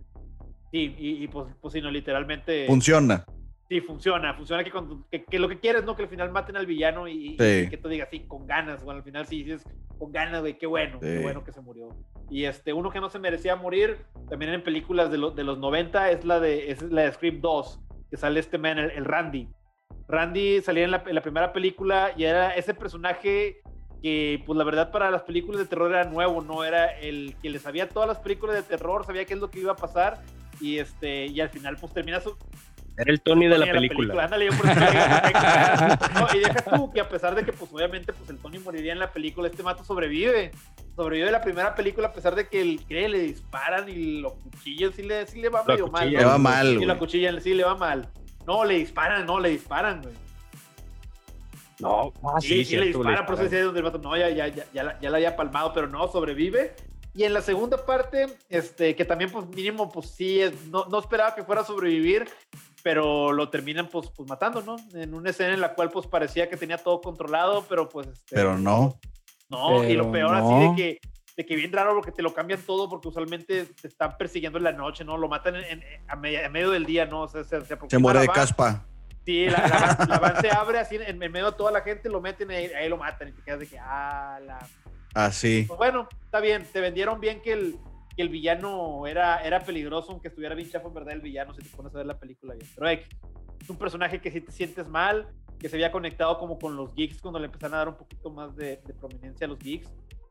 sí, y, pues, pues sí, no, literalmente... Funciona. Sí, funciona, funciona que, cuando, que, lo que quieres, ¿no? Que al final maten al villano y, que tú digas, sí, con ganas, bueno, al final sí dices, con ganas, güey, qué bueno, qué bueno que se murió. Y este, uno que no se merecía morir, también en películas de, de los 90, es la de, es la de Script 2, que sale este man, el, Randy. Randy salía en la, en la, primera película y era ese personaje que, pues la verdad, para las películas de terror era nuevo, ¿no? Era el que le sabía todas las películas de terror, sabía qué es lo que iba a pasar y, este, y al final, pues termina su, era el Tony de la, película. Ándale, yo por eso y deja tú que a pesar de que, pues obviamente, pues el Tony moriría en la película, este mato sobrevive. Sobrevive la primera película a pesar de que el, cree, le disparan y lo cuchillan, sí le, sí le va medio mal. Le va mal. Y la cuchillan, sí le va mal. No, le disparan, no, le disparan, güey. No, ah, sí, sí, le disparan, por eso decía donde el vato, no, ya, ya, ya, ya, la, ya la había palmado, pero no, sobrevive. Y en la segunda parte, este, que también, pues mínimo, pues sí, no, no esperaba que fuera a sobrevivir, pero lo terminan pues, pues matando, ¿no? En una escena en la cual pues parecía que tenía todo controlado, pero pues... Este, pero no. No, y lo peor así de que de que bien raro porque te lo cambian todo porque usualmente te están persiguiendo en la noche, ¿no? Lo matan en, a, medio del día, ¿no? se, se muere de caspa. Sí, la, la, van se abre así en, medio de toda la gente, lo meten y ahí, lo matan y te quedas de que, ah, la... Así. Pues bueno, está bien, te vendieron bien que el, que el villano era, era peligroso, aunque estuviera bien chafo, en verdad, el villano, si te pones a ver la película bien. Pero es un personaje que si te sientes mal, que se había conectado como con los geeks cuando le empezaron a dar un poquito más de, de prominencia a los geeks.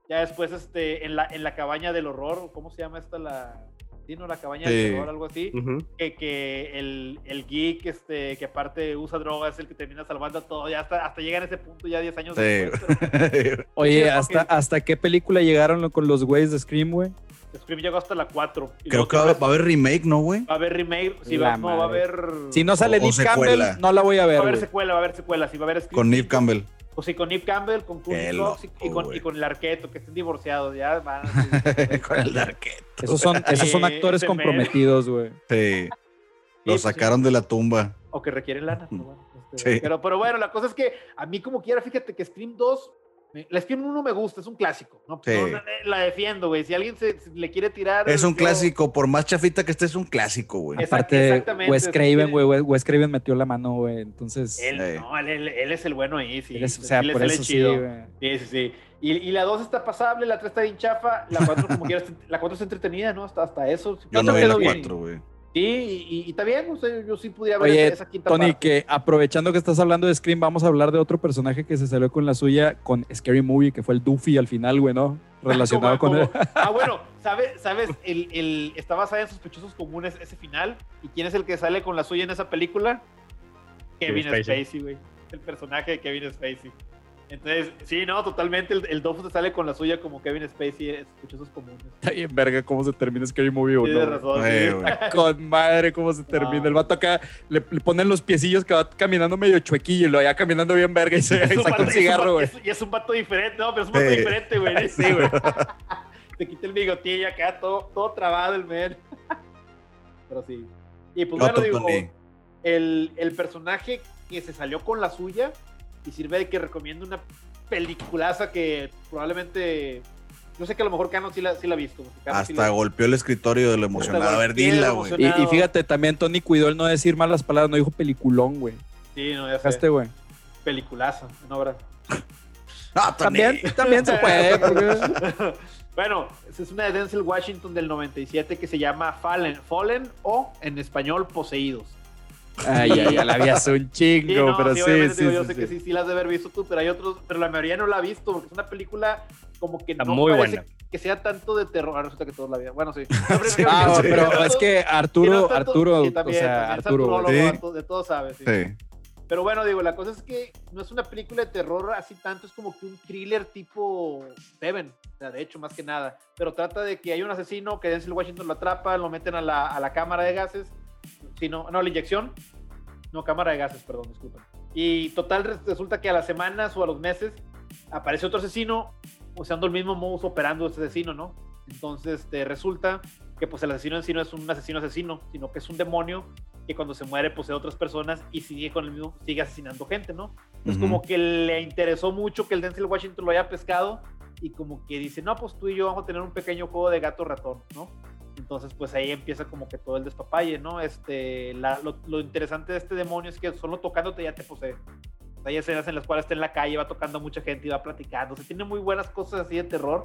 Ya después, este, en la, en la cabaña del horror, ¿cómo se llama esta? La, ¿sí, no? La cabaña del horror, algo así. Que, que el, el, geek, este, que aparte usa drogas, es el que termina salvando a todo. Ya hasta, hasta llega a ese punto ya 10 años después. Oye, ¿hasta, ¿hasta qué película llegaron con los güeyes de Scream, güey? Scream llegó hasta la 4. Creo que va, a haber remake, ¿no, güey? Va a haber remake. Sí, va, no, va a haber. Si no sale Nick Campbell, no la voy a ver. Va a haber secuela, va a haber secuela. Sí, va a haber Con Nick Campbell. Pues sí, con Nick Campbell, con Courtney Cox y, con, y con el arqueto, que estén divorciados. Ya van. con el arqueto. Esos son, esos son actores comprometidos, güey. Sí. Lo pues sacaron de la tumba. O que requieren lana. Este, sí. pero, pero bueno, la cosa es que a mí como quiera, fíjate que Scream 2 la Scream 1 me gusta, es un clásico. ¿no? la, defiendo, güey. Si alguien se, le quiere tirar. Es un clásico, por más chafita que esté, es un clásico, güey. Aparte, Wes Craven, güey. Wes Craven metió la mano, güey. Entonces. Él, no, él, es el bueno ahí, sí. o sea, por eso sí, Sí, sí, sí. Y, y, la 2 está pasable, la 3 está bien chafa, la 4 como quieras, la 4 está entretenida, ¿no? Hasta, hasta eso. Yo no vi la 4, güey. Sí, y, está bien, yo sí pudiera ver esa quinta Tony, que aprovechando que estás hablando de Scream, vamos a hablar de otro personaje que se salió con la suya con Scary Movie, que fue el Duffy al final, güey, ¿no? Relacionado con él. Ah, bueno, ¿sabes? ¿sabes? El, el, está basada en sospechosos comunes ese final. ¿Y quién es el que sale con la suya en esa película? Kevin Spacey, güey. El personaje de Kevin Spacey. Entonces, sí, no, totalmente. El, el se sale con la suya como Kevin Spacey, esos comunes. Está bien, verga, cómo se termina Scary Movie o no. razón. Con madre, cómo se termina. El vato acá le, ponen los piecillos que va caminando medio chuequillo y lo vaya caminando bien verga y se saca un cigarro, güey. Y es un vato diferente, no, pero es un vato diferente, güey. Sí, güey. Te quita el bigotillo acá, todo, todo trabado el men. pero sí. Y pues bueno, digo, el, el personaje que se salió con la suya y sirve de que recomiendo una peliculaza que probablemente yo sé que a lo mejor Cano sí la, sí la ha visto. Hasta golpeó el escritorio de lo emocionado. A ver, dila, güey. Y, fíjate, también Tony cuidó el no decir malas palabras, no dijo peliculón, güey. Sí, no, ya sé. güey. Peliculaza, no, verdad. no, también, también se puede. bueno, es una de Denzel Washington del 97 que se llama Fallen, Fallen o en español Poseídos. Ay, ya, ya la habías un chingo, pero sí, sí, Yo sé que sí, sí las de haber visto tú, pero hay otros, pero la mayoría no la ha visto porque es una película como que no muy parece buena. que sea tanto de terror. Ahora resulta que todos la habían. Bueno, sí. ah, pero es que Arturo, Arturo, o sea, Arturo, de todo sabe, sí. Pero bueno, digo, la cosa es que no es una película de terror así tanto, es como que un thriller tipo Seven, o sea, de hecho, más que nada. Pero trata de que hay un asesino que Denzel Washington lo atrapa, lo meten a la, a la cámara de gases no, no, la inyección, no, cámara de gases, perdón, disculpen. Y total, resulta que a las semanas o a los meses aparece otro asesino usando el mismo modus operando ese asesino, ¿no? Entonces te resulta que pues el asesino en sí no es un asesino asesino, sino que es un demonio que cuando se muere posee a otras personas y sigue con el mismo, sigue asesinando gente, ¿no? Es como que le interesó mucho que el Denzel Washington lo haya pescado y como que dice, no, pues tú y yo vamos a tener un pequeño juego de gato ratón, ¿no? Entonces, pues ahí empieza como que todo el despapalle, ¿no? Este, lo, interesante de este demonio es que solo tocándote ya te posee. Hay escenas en las cuales está en la calle, va tocando a mucha gente y va platicando. O sea, tiene muy buenas cosas así de terror.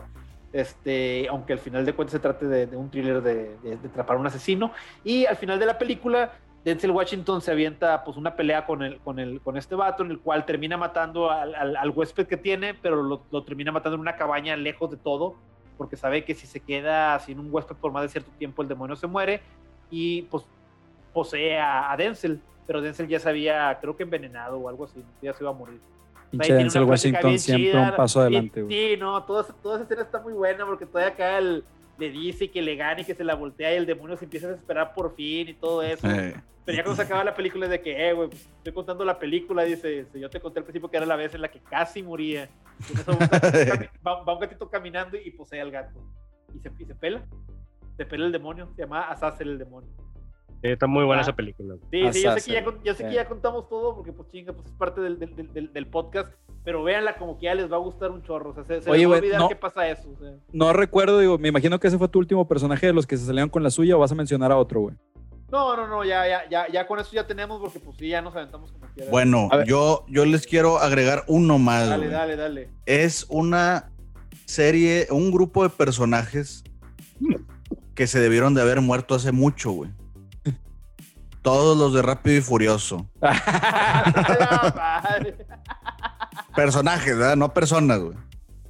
Este, aunque al final de cuentas se trate de, un thriller de, de, atrapar a un asesino. Y al final de la película, Denzel Washington se avienta pues una pelea con, el, con, el, con este vato en el cual termina matando al, huésped que tiene, pero lo, lo, termina matando en una cabaña lejos de todo porque sabe que si se queda sin un huésped por más de cierto tiempo, el demonio se muere y pues posee a, Denzel, pero Denzel ya se había, creo que envenenado o algo así, ya se iba a morir. Pinche Denzel Washington siempre un paso adelante. Sí, no, toda, toda esa escena está muy buena porque todavía acá el, le dice que le gane y que se la voltea y el demonio se empieza a desesperar por fin y todo eso. Pero ya cuando se acaba la película es de que, eh, güey, estoy contando la película, dice, yo te conté al principio que era la vez en la que casi moría. va, un gatito caminando y posee al gato. Y se, y se pela. Se pela el demonio. Se llama Azazel el demonio. está muy buena ah. esa película. Sí, sí, yo sé, que ya, sé que ya contamos todo porque, pues chinga, pues es parte del, del, del, del podcast. pero véanla como que ya les va a gustar un chorro. O sea, se, se Oye, les va a olvidar no, qué pasa eso. No recuerdo, digo, me imagino que ese fue tu último personaje de los que se salieron con la suya o vas a mencionar a otro, güey. No, no, no, ya, ya, ya, ya con eso ya tenemos porque pues sí, ya nos aventamos como quiera. Bueno, yo, yo les quiero agregar uno más. Dale, dale, dale. Es una serie, un grupo de personajes que se debieron de haber muerto hace mucho, güey. Todos los de Rápido y Furioso. Personajes, ¿verdad? No personas, güey.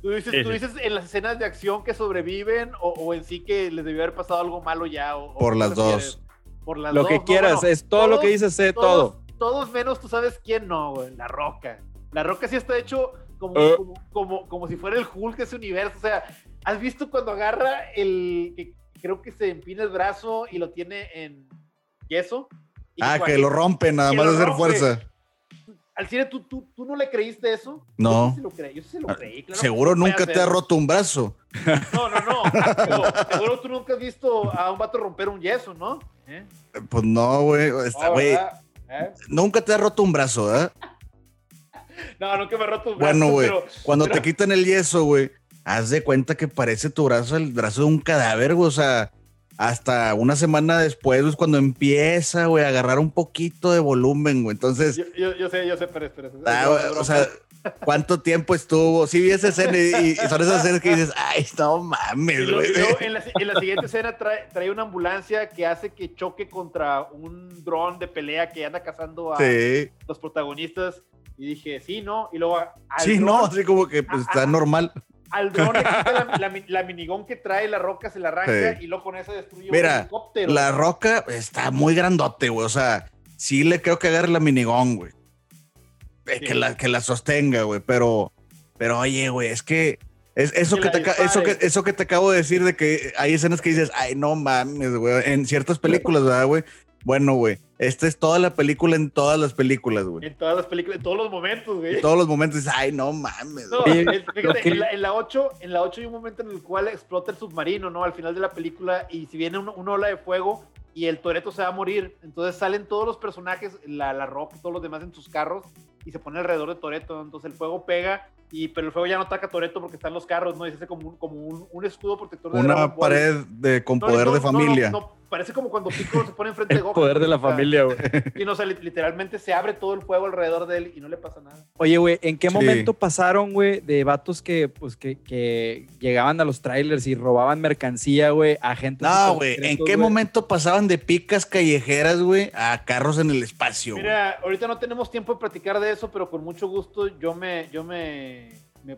¿Tú dices, en las escenas de acción que sobreviven o, en sí que les debió haber pasado algo malo ya? Por las dos. Por las lo que quieras, es todo lo que dices, sé todo. Todos menos tú sabes quién no, güey. La Roca. La Roca sí está hecho como, eh. como, como, si fuera el Hulk de ese universo. O sea, ¿has visto cuando agarra el. que creo que se empina el brazo y lo tiene en yeso? ah, que lo rompe nada más de hacer fuerza. Al cine, ¿tú, tú, ¿tú, no le creíste eso? No. Yo sí, lo creí, yo sí lo ah, creí. Claro seguro nunca te ha roto un brazo. No, no, no. seguro tú nunca has visto a un vato romper un yeso, ¿no? ¿Eh? Pues no, güey. güey. ¿Eh? Nunca te ha roto un brazo, ¿eh? no, nunca me he roto un brazo. Bueno, güey. Cuando te quitan el yeso, güey, haz de cuenta que parece tu brazo el brazo de un cadáver, güey. O sea, hasta una semana después es cuando empieza, güey, a agarrar un poquito de volumen, güey. Entonces. Yo, yo, sé, yo sé, pero espera. Ah, o sea, ¿cuánto tiempo estuvo? Sí, vi esa escena y, son esas escenas que dices, ay, no mames, güey. En la, en la, siguiente escena trae, trae, una ambulancia que hace que choque contra un dron de pelea que anda cazando a los protagonistas. Y dije, sí, no. Y luego. Sí, no, así como que pues, está normal al dron le quita la, la, minigón que trae la roca, se la arranca y luego con eso destruye Mira, un helicóptero. La roca está muy grandote, güey. O sea, sí le creo que agarre la minigón, güey. Eh, que, la, que la sostenga, güey. Pero, pero oye, güey, es que. Es, eso, que, te, eso, que, eso que te acabo de decir de que hay escenas que dices, ay, no mames, güey. En ciertas películas, ¿verdad, güey? Bueno, güey, esta es toda la película en todas las películas, güey. En todas las películas, en todos los momentos, güey. En todos los momentos, ay, no mames. No, fíjate, en, la, 8, en la 8 hay un momento en el cual explota el submarino, ¿no? Al final de la película, y si viene una ola de fuego y el Toreto se va a morir, entonces salen todos los personajes, la, la Rock y todos los demás en sus carros, y se pone alrededor de Toreto, entonces el fuego pega y pero el fuego ya no ataca a Toreto porque están los carros, ¿no? Y se hace como un, como un, escudo protector de Una pared de, con poder de familia. No, parece como cuando Piccolo se pone enfrente de Goku. poder de la familia, güey. Y no, o literalmente se abre todo el fuego alrededor de él y no le pasa nada. Oye, güey, ¿en qué momento pasaron, güey, de vatos que, pues, que, que llegaban a los trailers y robaban mercancía, güey, a gente? No, güey, ¿en qué momento pasaban de picas callejeras, güey, a carros en el espacio? Mira, ahorita no tenemos tiempo de platicar de eso, pero con mucho gusto yo me, yo me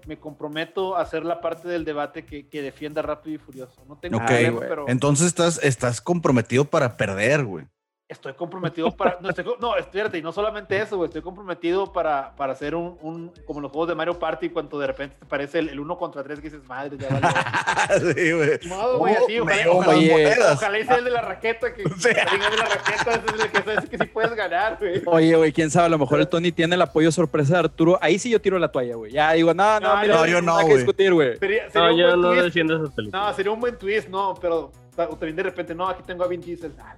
me, comprometo a hacer la parte del debate que, defienda Rápido y Furioso. No tengo problema, pero... Entonces estás, estás comprometido para perder, güey estoy comprometido para. No, estoy, no, espérate, y no solamente eso, güey. Estoy comprometido para, para hacer un, un, Como los juegos de Mario Party, cuando de repente te parece el, uno contra tres, que dices, madre, ya vale. sí, güey. No, güey, así, ojalá, ojalá, ojalá sea el de la raqueta, que. Sí. El de la raqueta es el que sabes que sí puedes ganar, güey. Oye, güey, quién sabe, a lo mejor el Tony tiene el apoyo sorpresa de Arturo. Ahí sí yo tiro la toalla, güey. Ya digo, no, no, mira, no, yo no, güey. discutir, güey. No, yo no defiendo esas películas. No, sería un buen twist, no, pero también de repente, no, aquí tengo a Vin Diesel. Ah,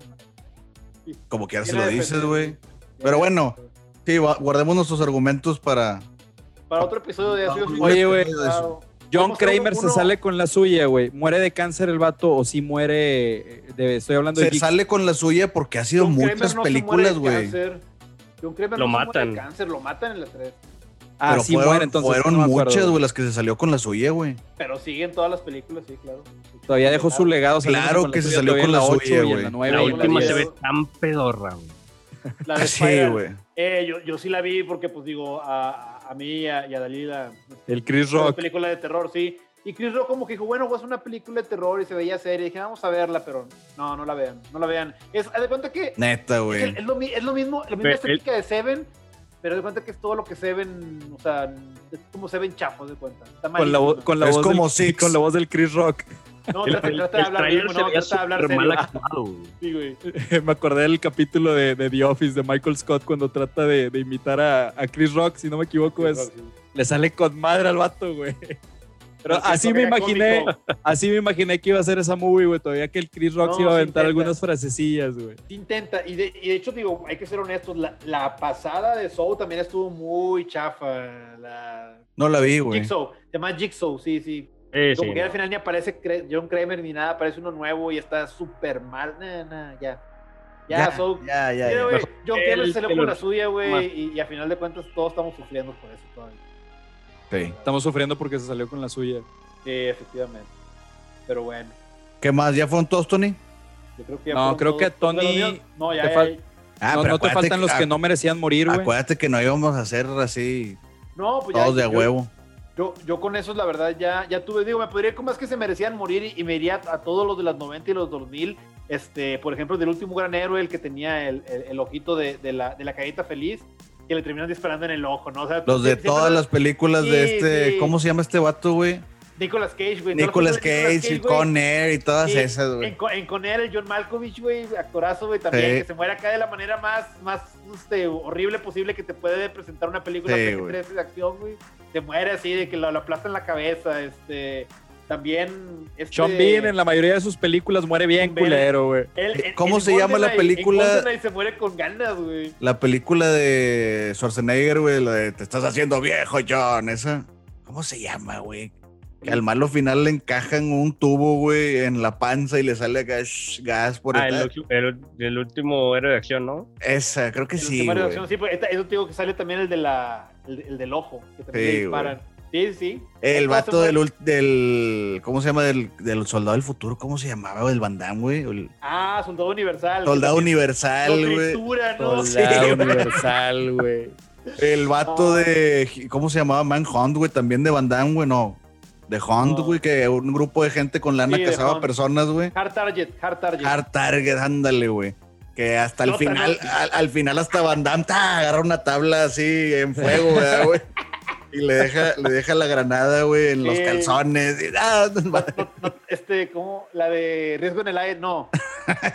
como que se lo dices, güey. Pero bueno, sí, guardemos nuestros argumentos para. Para otro episodio de eso. Oye, güey. John Kramer se sale con la suya, güey. ¿Muere de cáncer el vato o si muere de, estoy hablando se de... Se sale con la suya porque ha sido muchas películas, güey. John Kramer lo no matan. de cáncer, lo matan en las tres. Ah, Pero sí fueron, muere, entonces. Fueron muchas, güey, las que se salió con la suya, güey. Pero siguen todas las películas, sí, claro. Todavía dejó su legado. Claro que se salió con la, suya, güey. La, la, última se ve tan pedorra, güey. La de sí, güey. Eh, yo, yo, sí la vi porque, pues digo, a, a mí y a, Dalila. El Chris Rock. película de terror, sí. Y Chris Rock como que dijo, bueno, pues una película de terror y se veía serie. Y dije, vamos a verla, pero no, no la vean, no la vean. Es, de cuenta que... Neta, güey. Es, lo, es, lo, mismo, la misma estética de Seven, pero de cuenta que es todo lo que Seven, o sea, es como Seven chafo, de cuenta. con la, con la es voz como del, Con la voz del Chris Rock. No, trata, trata de hablar bien, no, trata de hablar serio. Sí, güey. Me acordé del capítulo de, de, The Office de Michael Scott cuando trata de, de imitar a, a, Chris Rock, si no me equivoco, es, le sale con madre al vato, güey. Pero así me imaginé, así me imaginé que iba a ser esa movie, güey. Todavía que el Chris Rock iba a aventar algunas frasecillas, güey. Intenta, y de, y de, hecho, digo, hay que ser honestos, la, la, pasada de Soul también estuvo muy chafa. La... No la vi, güey. Jigsaw, se llama Jigsaw, sí, sí. Como que al final ni aparece John Kramer ni nada, aparece uno nuevo y está súper mal. Nah, nah, ya. Ya, ya, ya, ya, John Kramer se le pone la suya, güey, y, y, a final de cuentas todos estamos sufriendo por eso todavía. Sí. Estamos sufriendo porque se salió con la suya. Sí, efectivamente. Pero bueno. ¿Qué más? ¿Ya fueron todos, Tony? Yo creo que ya no, creo que Tony. No, ya, te ah, no, te faltan los que no merecían morir, güey. Acuérdate que no íbamos a hacer así. No, pues todos de huevo. Yo, yo con esos, la verdad, ya, ya tuve, digo, me podría ir con más que se merecían morir y, me iría a, todos los de las 90 y los 2000. Este, por ejemplo, del último gran héroe, el que tenía el, el, ojito de, de, la, de la cajita feliz, que le terminan disparando en el ojo, ¿no? O sea, los de todas las películas de este, ¿cómo se llama este vato, güey? Nicolas Cage, güey. Nicolas Cage, y Con Air y todas esas, güey. En, en, Con Air, el John Malkovich, güey, actorazo, güey, también, que se muere acá de la manera más, más este, horrible posible que te puede presentar una película de acción, güey se muere así, de que lo, lo aplasta en la cabeza, este... También. Este, Sean Bean en la mayoría de sus películas muere bien culero, güey. ¿Cómo se llama la película? se muere con ganas, güey. La película de Schwarzenegger, güey, la de Te estás haciendo viejo, John, esa. ¿Cómo se llama, güey? Que al malo final le encajan un tubo, güey, en la panza y le sale gas, gas por ah, el, el, último héroe de acción, ¿no? Esa, creo que el sí. Último de acción, sí, pues, eso digo que sale también el de la el, del ojo, que también sí, disparan. Sí, sí. El vato del, del. ¿Cómo se llama? Del, del soldado del futuro. ¿Cómo se llamaba? El Van güey. Ah, soldado universal. Soldado universal, güey. ¿no? Soldado universal, güey. El vato de. ¿Cómo se llamaba? Manhunt, güey. También de Van güey. No. De Hunt, güey, que un grupo de gente con lana cazaba personas, güey. Hard Target, Hard Target. Hard Target, ándale, güey. Que hasta el final, al, final hasta Van Damme agarra una tabla así en fuego, güey. Y le deja, le deja la granada, güey, en los calzones. Ah, este, como la de Riesgo en el Aire, no.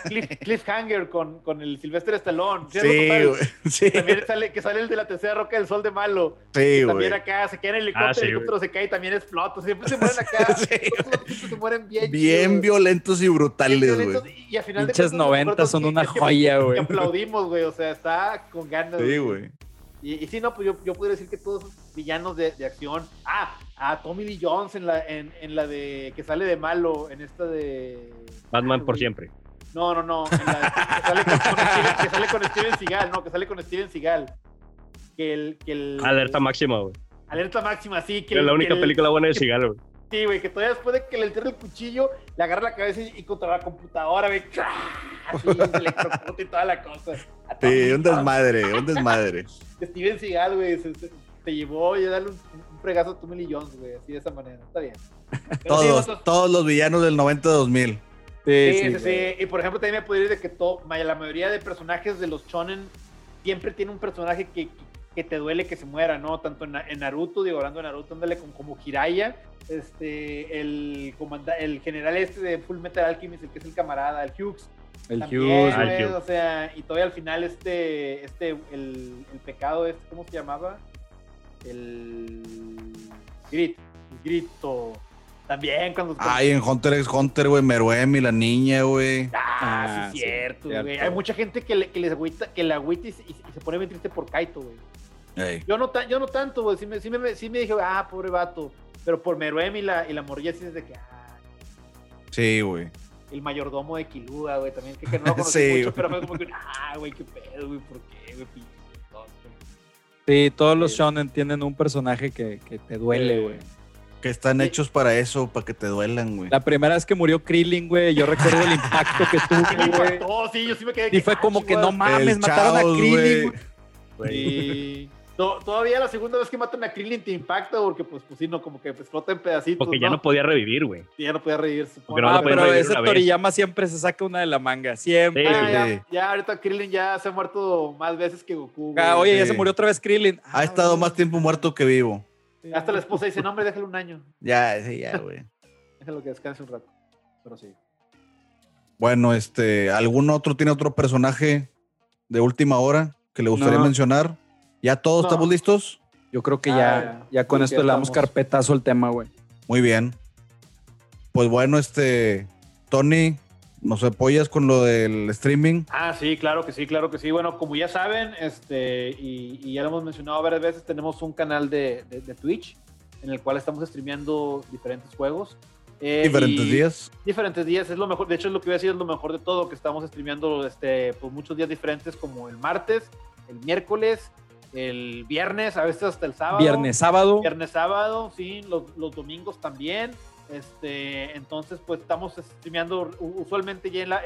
Cliff, Cliffhanger con, con el Silvestre Stallone. Sí, güey. Sí. También sale, que sale el de la tercera roca del sol de malo. Sí, güey. También acá se queda en el helicóptero, ah, el helicóptero se cae y también explota. Siempre se mueren acá. sí. se mueren bien. Bien violentos y brutales, güey. Y al final Pinches 90 son una joya, güey. aplaudimos, güey. O sea, está con ganas. Sí, güey. Y, y sí, no, pues yo, yo podría decir que todos esos villanos de, de acción. Ah, a Tommy Lee Jones en la, en, en, la de que sale de malo, en esta de. Batman por siempre. No, no, no. En la, que, sale con, Steven, que, sale con, Steven, Seagal, no, que sale con Steven Seagal. Que el. Que el Alerta máxima, güey. Alerta máxima, sí. Que es la única película buena de Seagal, güey. Sí, güey, que todavía después de que le entierre el cuchillo, le agarra la cabeza y, contra la computadora, güey, así se electrocuta y toda la cosa. Sí, un desmadre, un desmadre. Steven Seagal, güey, se, te llevó a darle un, fregazo a Tommy Lee Jones, güey, así de esa manera. Está bien. todos, todos los villanos del 90-2000. Sí sí, sí, sí, Y por ejemplo, también me puede decir de que todo, la mayoría de personajes de los shonen siempre tiene un personaje que, que te duele que se muera, ¿no? Tanto en, Naruto, digo, hablando de Naruto, ándale como, como Hiraya, este, el, el general este de Full Metal Alchemist, el que es el camarada, el Hughes. El Hughes. o sea, y todavía al final este, este, el, el pecado este, ¿cómo se llamaba? El Grit, el Grito. También cuando... Ay, en Hunter x Hunter, güey, Meruem y la niña, güey. Ah, sí, ah, cierto, güey. Hay mucha gente que le, que les agüita, que la agüita y, se pone bien triste por Kaito, güey. Yo no, yo no tanto, güey. Sí me, sí, me, sí me dije, ah, pobre vato. Pero por Meruem y la, y la morilla sí es de que, ah. Sí, güey. El mayordomo de Kilua, güey, también, que, que no lo conocí sí, mucho, pero fue como que, ah, güey, qué pedo, güey, ¿por qué, güey? Sí, todos los shonen tienen un personaje que, que te duele, güey. Que están hechos para eso, para que te duelan, güey. La primera vez que murió Krillin, güey, yo recuerdo el impacto que tuvo, güey. sí, yo sí me quedé. Y fue como que no mames, mataron a Krillin, güey. Todavía la segunda vez que matan a Krillin te impacta porque, pues, pues sí, no, como que explota en pedacitos. Porque ya no, podía revivir, güey. ya no podía revivir. No ah, pero ese Toriyama siempre se saca una de la manga, siempre. ya, ahorita Krillin ya se ha muerto más veces que Goku. Ah, oye, ya se murió otra vez Krillin. ha estado ah, más tiempo muerto que vivo. Hasta la esposa dice, no, hombre, déjale un año. Ya, sí, ya, güey. déjalo que descanse un rato. Pero sí. Bueno, este, ¿algún otro tiene otro personaje de última hora que le gustaría mencionar? ¿Ya todos estamos listos? Yo creo que ya, ah, ya con esto le damos carpetazo al tema, güey. Muy bien. Pues bueno, este, Tony, ¿nos apoyas con lo del streaming? Ah, sí, claro que sí, claro que sí. Bueno, como ya saben, este, y, ya lo hemos mencionado varias veces, tenemos un canal de, Twitch en el cual estamos streameando diferentes juegos. Eh, diferentes días. Diferentes días, es lo mejor. De hecho, es lo que voy a decir, es lo mejor de todo, que estamos streameando este, pues, muchos días diferentes, como el martes, el miércoles, el viernes, a veces hasta el sábado. Viernes, sábado. Viernes, sábado, sí, los, los domingos también. Este, entonces, pues estamos streameando usualmente ya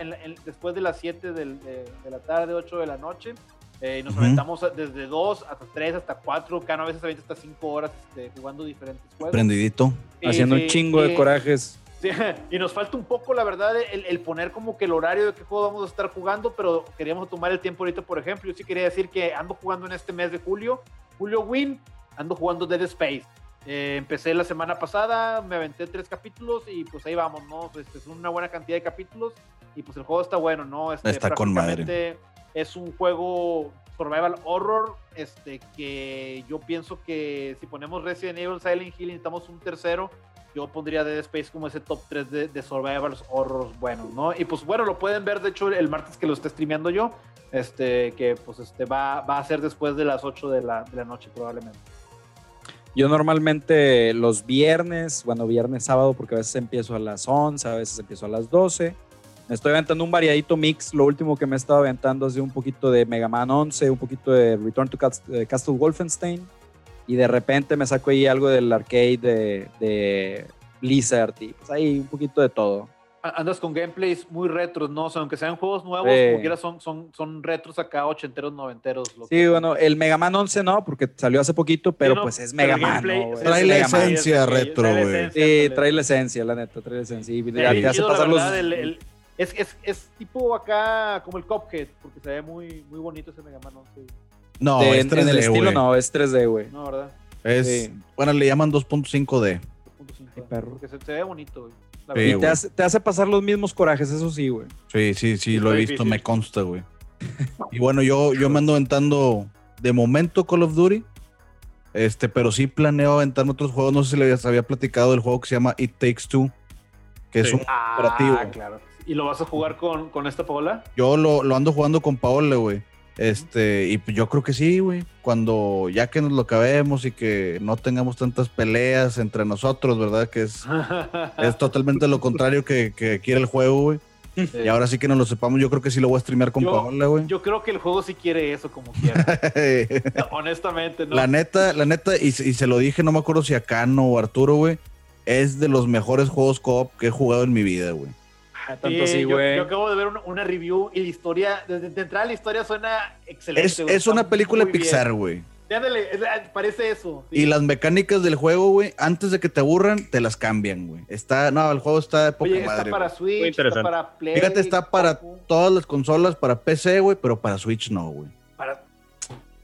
después de las 7 de, la tarde, 8 de la noche. Eh, y nos aventamos desde 2 hasta 3, hasta 4, cada vez veces hasta 5 horas este, jugando diferentes juegos. Prendidito. Haciendo un chingo de corajes. y nos falta un poco, la verdad, el, poner como que el horario de qué juego vamos a estar jugando, pero queríamos tomar el tiempo ahorita, por ejemplo. Yo sí quería decir que ando jugando en este mes de julio, Julio Win, ando jugando Dead Space. Eh, empecé la semana pasada, me aventé tres capítulos y pues ahí vamos, ¿no? Este, es una buena cantidad de capítulos y pues el juego está bueno, ¿no? Este, está con madre. Es un juego survival horror, este, que yo pienso que si ponemos Resident Evil, Silent Hill necesitamos un tercero, yo pondría Dead Space como ese top 3 de, de survival horror bueno, ¿no? Y pues bueno, lo pueden ver de hecho el martes que lo esté streameando yo, este, que pues este va, va a ser después de las 8 de la, de la noche probablemente. Yo normalmente los viernes, bueno, viernes, sábado, porque a veces empiezo a las 11, a veces empiezo a las 12. Me estoy aventando un variadito mix. Lo último que me he estado aventando es de un poquito de Mega Man 11, un poquito de Return to eh, Castle Wolfenstein. Y de repente me saco ahí algo del arcade de, de Blizzard y pues ahí un poquito de todo andas con gameplays muy retros, ¿no? O sea, aunque sean juegos nuevos, como quieras, son, son, son retros acá, ochenteros, noventeros. sí, bueno, el Mega Man 11 no, porque salió hace poquito, pero pues es Mega Man. ¿no? Trae la esencia retro, güey. Sí, trae la esencia, la neta, trae la esencia. Y ya te hace pasar los... es, es, es, tipo acá como el Cuphead, porque se ve muy, muy bonito ese Mega Man 11. No, es 3D, en el estilo no, es 3D, güey. No, ¿verdad? Es, bueno, le llaman 2.5D. 2.5D. Porque se, se ve bonito, güey y te hace, pasar los mismos corajes, eso sí, güey. Sí, sí, sí, lo he visto, me consta, güey. y bueno, yo, yo me ando aventando de momento Call of Duty. Este, pero sí planeo aventarme otros juegos. No sé si les había platicado del juego que se llama It Takes Two, que es un ah, operativo. Claro. ¿Y lo vas a jugar con, con esta Paola? Yo lo, lo ando jugando con Paola, güey. Este, y pues yo creo que sí, güey. Cuando ya que nos lo acabemos y que no tengamos tantas peleas entre nosotros, ¿verdad? Que es, es totalmente lo contrario que, quiere el juego, güey. Y ahora sí que no lo sepamos, yo creo que sí lo voy a streamear con Paola, güey. Yo creo que el juego sí quiere eso como quiera. Honestamente, ¿no? La neta, la neta, y, y, se lo dije, no me acuerdo si a Cano o Arturo, güey, es de los mejores juegos co-op que he jugado en mi vida, güey. Yo, acabo de ver una, review y la historia, desde de entrada la historia suena excelente. Es, una película de Pixar, güey. parece eso. Y las mecánicas del juego, güey, antes de que te aburran, te las cambian, güey. Está, no, el juego está de poca Está para Switch, está para Play. Fíjate, está para todas las consolas, para PC, güey, pero para Switch no, güey. Para...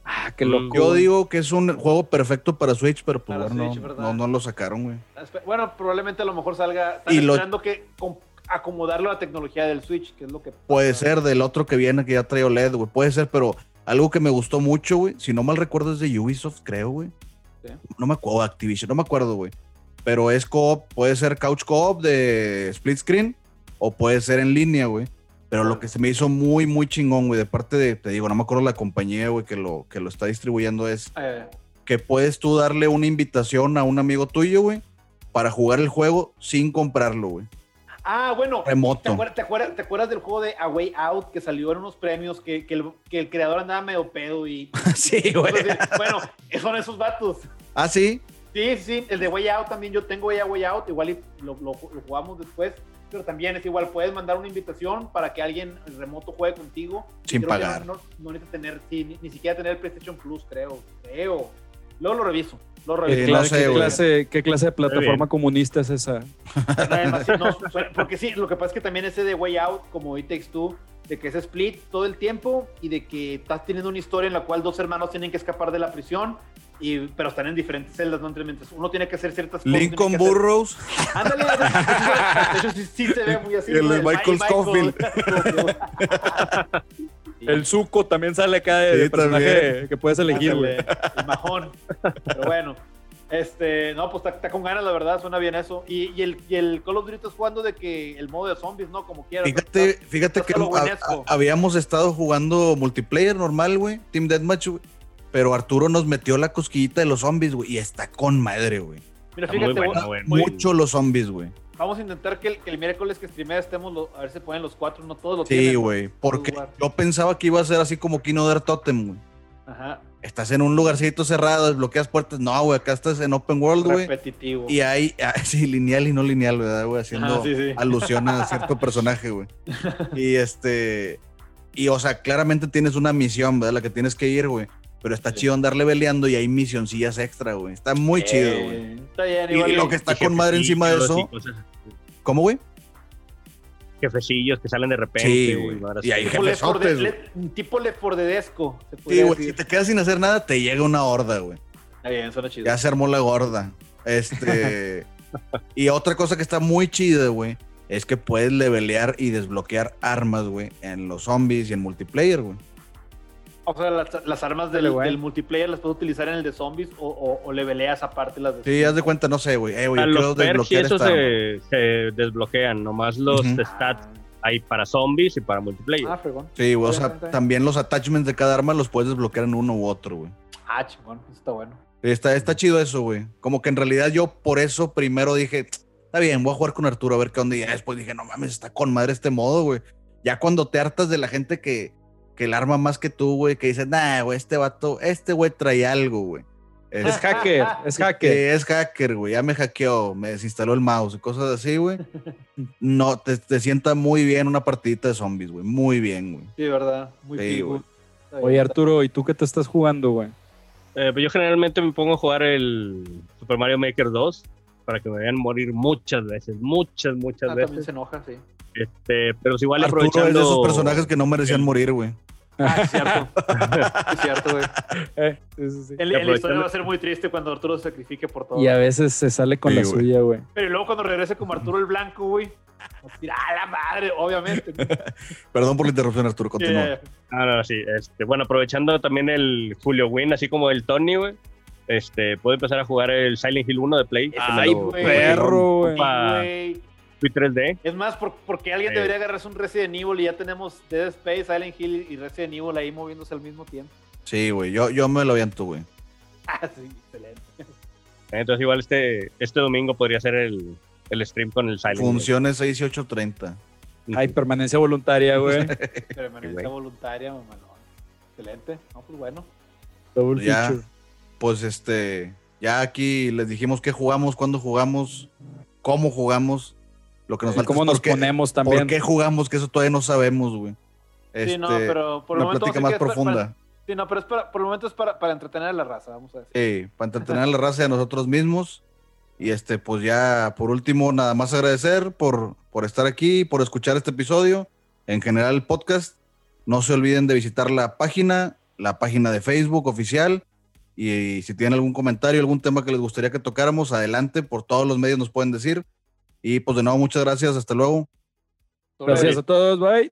Ah, qué loco. Yo digo que es un juego perfecto para Switch, pero pues no, no, no, lo sacaron, güey. Bueno, probablemente a lo mejor salga. Están y esperando que acomodarlo a la tecnología del Switch, que es lo que... Puede ser del otro que viene que ya trae OLED, güey. Puede ser, pero algo que me gustó mucho, güey. Si no mal recuerdo es de Ubisoft, creo, güey. No me acuerdo, Activision, no me acuerdo, güey. Pero es co puede ser couch co-op de split screen o puede ser en línea, güey. Pero lo que se me hizo muy, muy chingón, güey, de parte de, te digo, no me acuerdo la compañía, güey, que lo, que lo está distribuyendo es eh. que puedes tú darle una invitación a un amigo tuyo, güey, para jugar el juego sin comprarlo, güey. Ah, bueno. Remoto. ¿te acuerdas, ¿te, acuerdas, del juego de A Way Out que salió en unos premios que, que, el, que el, creador andaba medio pedo y. sí, güey. bueno, son esos vatos. Ah, sí. Sí, sí, el de Way Out también. Yo tengo A Way Out, igual lo, lo, jugamos después. Pero también es igual, puedes mandar una invitación para que alguien remoto juegue contigo. Sin pagar. No, no, necesitas tener, sí, ni, siquiera tener PlayStation Plus, creo. Creo. Luego lo reviso. ¿Qué, clase, ¿Qué, clase, de plataforma comunista es esa? porque sí, lo que pasa es que también ese de Way Out, como It Takes Two, de que es split todo el tiempo y de que estás teniendo una historia en la cual dos hermanos tienen que escapar de la prisión, y, pero están en diferentes celdas, ¿no? uno tiene que hacer ciertas cosas. Lincoln Burroughs. Ándale, de hecho sí, se ve muy así. El de Michael Scofield. El Zuko también sale acá de, personaje que puedes elegir, güey. El majón. Pero bueno. Este, no, pues está, con ganas, la verdad, suena bien eso. Y, el, el, Call of Duty jugando de que el modo de zombies, ¿no? Como quieras. Fíjate, fíjate que habíamos estado jugando multiplayer normal, güey, Team Deathmatch, güey. Pero Arturo nos metió la cosquillita de los zombies, güey, y está con madre, güey. Mira, fíjate, mucho los zombies, güey. Vamos a intentar que el, que el miércoles que streamea estemos, a ver si pueden los cuatro, no todos los Sí, güey, porque yo pensaba que iba a ser así como Kino der Totem, güey. Ajá. Estás en un lugarcito cerrado, desbloqueas puertas. No, güey, acá estás en open world, güey. Repetitivo. Y hay, ah, sí, lineal y no lineal, ¿verdad, güey? Haciendo alusión a cierto personaje, güey. Y este. Y, o sea, claramente tienes una misión, ¿verdad? La que tienes que ir, güey. Pero está chido andarle peleando y hay misioncillas extra, güey. Está muy chido, güey. Está bien, y, lo que está con madre encima de eso. ¿Cómo, güey? jefecillos que salen de repente. Sí, güey. Y hay jefesotes, Un tipo lefordedesco. Sí, güey. Si te quedas sin hacer nada, te llega una horda, güey. Está bien, suena chido. Ya se armó la gorda. Este. y otra cosa que está muy chida, güey, es que puedes levelear y desbloquear armas, güey, en los zombies y en multiplayer, güey. O sea, las, armas del, multiplayer las puedes utilizar en el de zombies o, o, leveleas aparte las de Sí, haz de cuenta, no sé, güey. Eh, los desbloquear eso se, se, desbloquean, nomás los stats hay para zombies y para multiplayer. Ah, fregón. Sí, güey, o sea, también los attachments de cada arma los puedes desbloquear en uno u otro, güey. Ah, chingón, eso está bueno. Está, está chido eso, güey. Como que en realidad yo por eso primero dije, está bien, voy a jugar con Arturo a ver qué onda. Y después dije, no mames, está con madre este modo, güey. Ya cuando te hartas de la gente que que el arma más que tú, güey, que dices, nah, güey, este vato, este güey trae algo, güey. Es, hacker, es hacker. es hacker, güey. Ya me hackeó, me desinstaló el mouse y cosas así, güey. No, te, te, sienta muy bien una partidita de zombies, güey. Muy bien, güey. Sí, verdad. Muy bien, Oye, Arturo, ¿y tú qué te estás jugando, güey? Eh, pues yo generalmente me pongo a jugar el Super Mario Maker 2 para que me vean morir muchas veces, muchas, muchas ah, veces. También se enoja, sí. Este, pero si igual Arturo aprovechando... es de esos personajes que no merecían morir, güey. Ah, es cierto. es cierto, güey. Eh, El, la historia va a ser muy triste cuando Arturo se sacrifique por todo. Y a veces se sale con la suya, güey. Pero luego cuando regrese como Arturo el Blanco, güey. ¡Ah, la madre! Obviamente. Perdón por la interrupción, Arturo. Continúa. Ah, no, sí. Este, bueno, aprovechando también el Julio Win, así como el Tony, güey. Este, puedo empezar a jugar el Silent Hill 1 de Play. Ay, perro, güey. 3D. Es más, porque alguien debería agarrarse un Resident Evil y ya tenemos Dead Space, Silent Hill y Resident Evil ahí moviéndose al mismo tiempo. Sí, güey, yo, yo me lo aviento, güey. Ah, sí, excelente. Entonces igual este, este domingo podría ser el, el stream con el Silent Funciones 6 y 8.30. Hay permanencia voluntaria, güey. permanencia voluntaria, mamá. Excelente. No, pues bueno. Double ya, Pues este, ya aquí les dijimos qué jugamos, cuándo jugamos, cómo jugamos. Lo que nos falta ¿Cómo nos ponemos también? ¿Por qué jugamos? Que eso todavía no sabemos, güey. sí, no, este, pero por el una plática más profunda. sí, no, pero es para, por el momento es para, para, entretener a la raza, vamos a decir. Sí, para entretener a la raza y a nosotros mismos. Y este, pues ya, por último, nada más agradecer por, por estar aquí, por escuchar este episodio. En general, el podcast. No se olviden de visitar la página, la página de Facebook oficial. Y, y si tienen algún comentario, algún tema que les gustaría que tocáramos, adelante, por todos los medios nos pueden decir. Y pues de nuevo, muchas gracias. Hasta luego. Gracias a todos. Bye.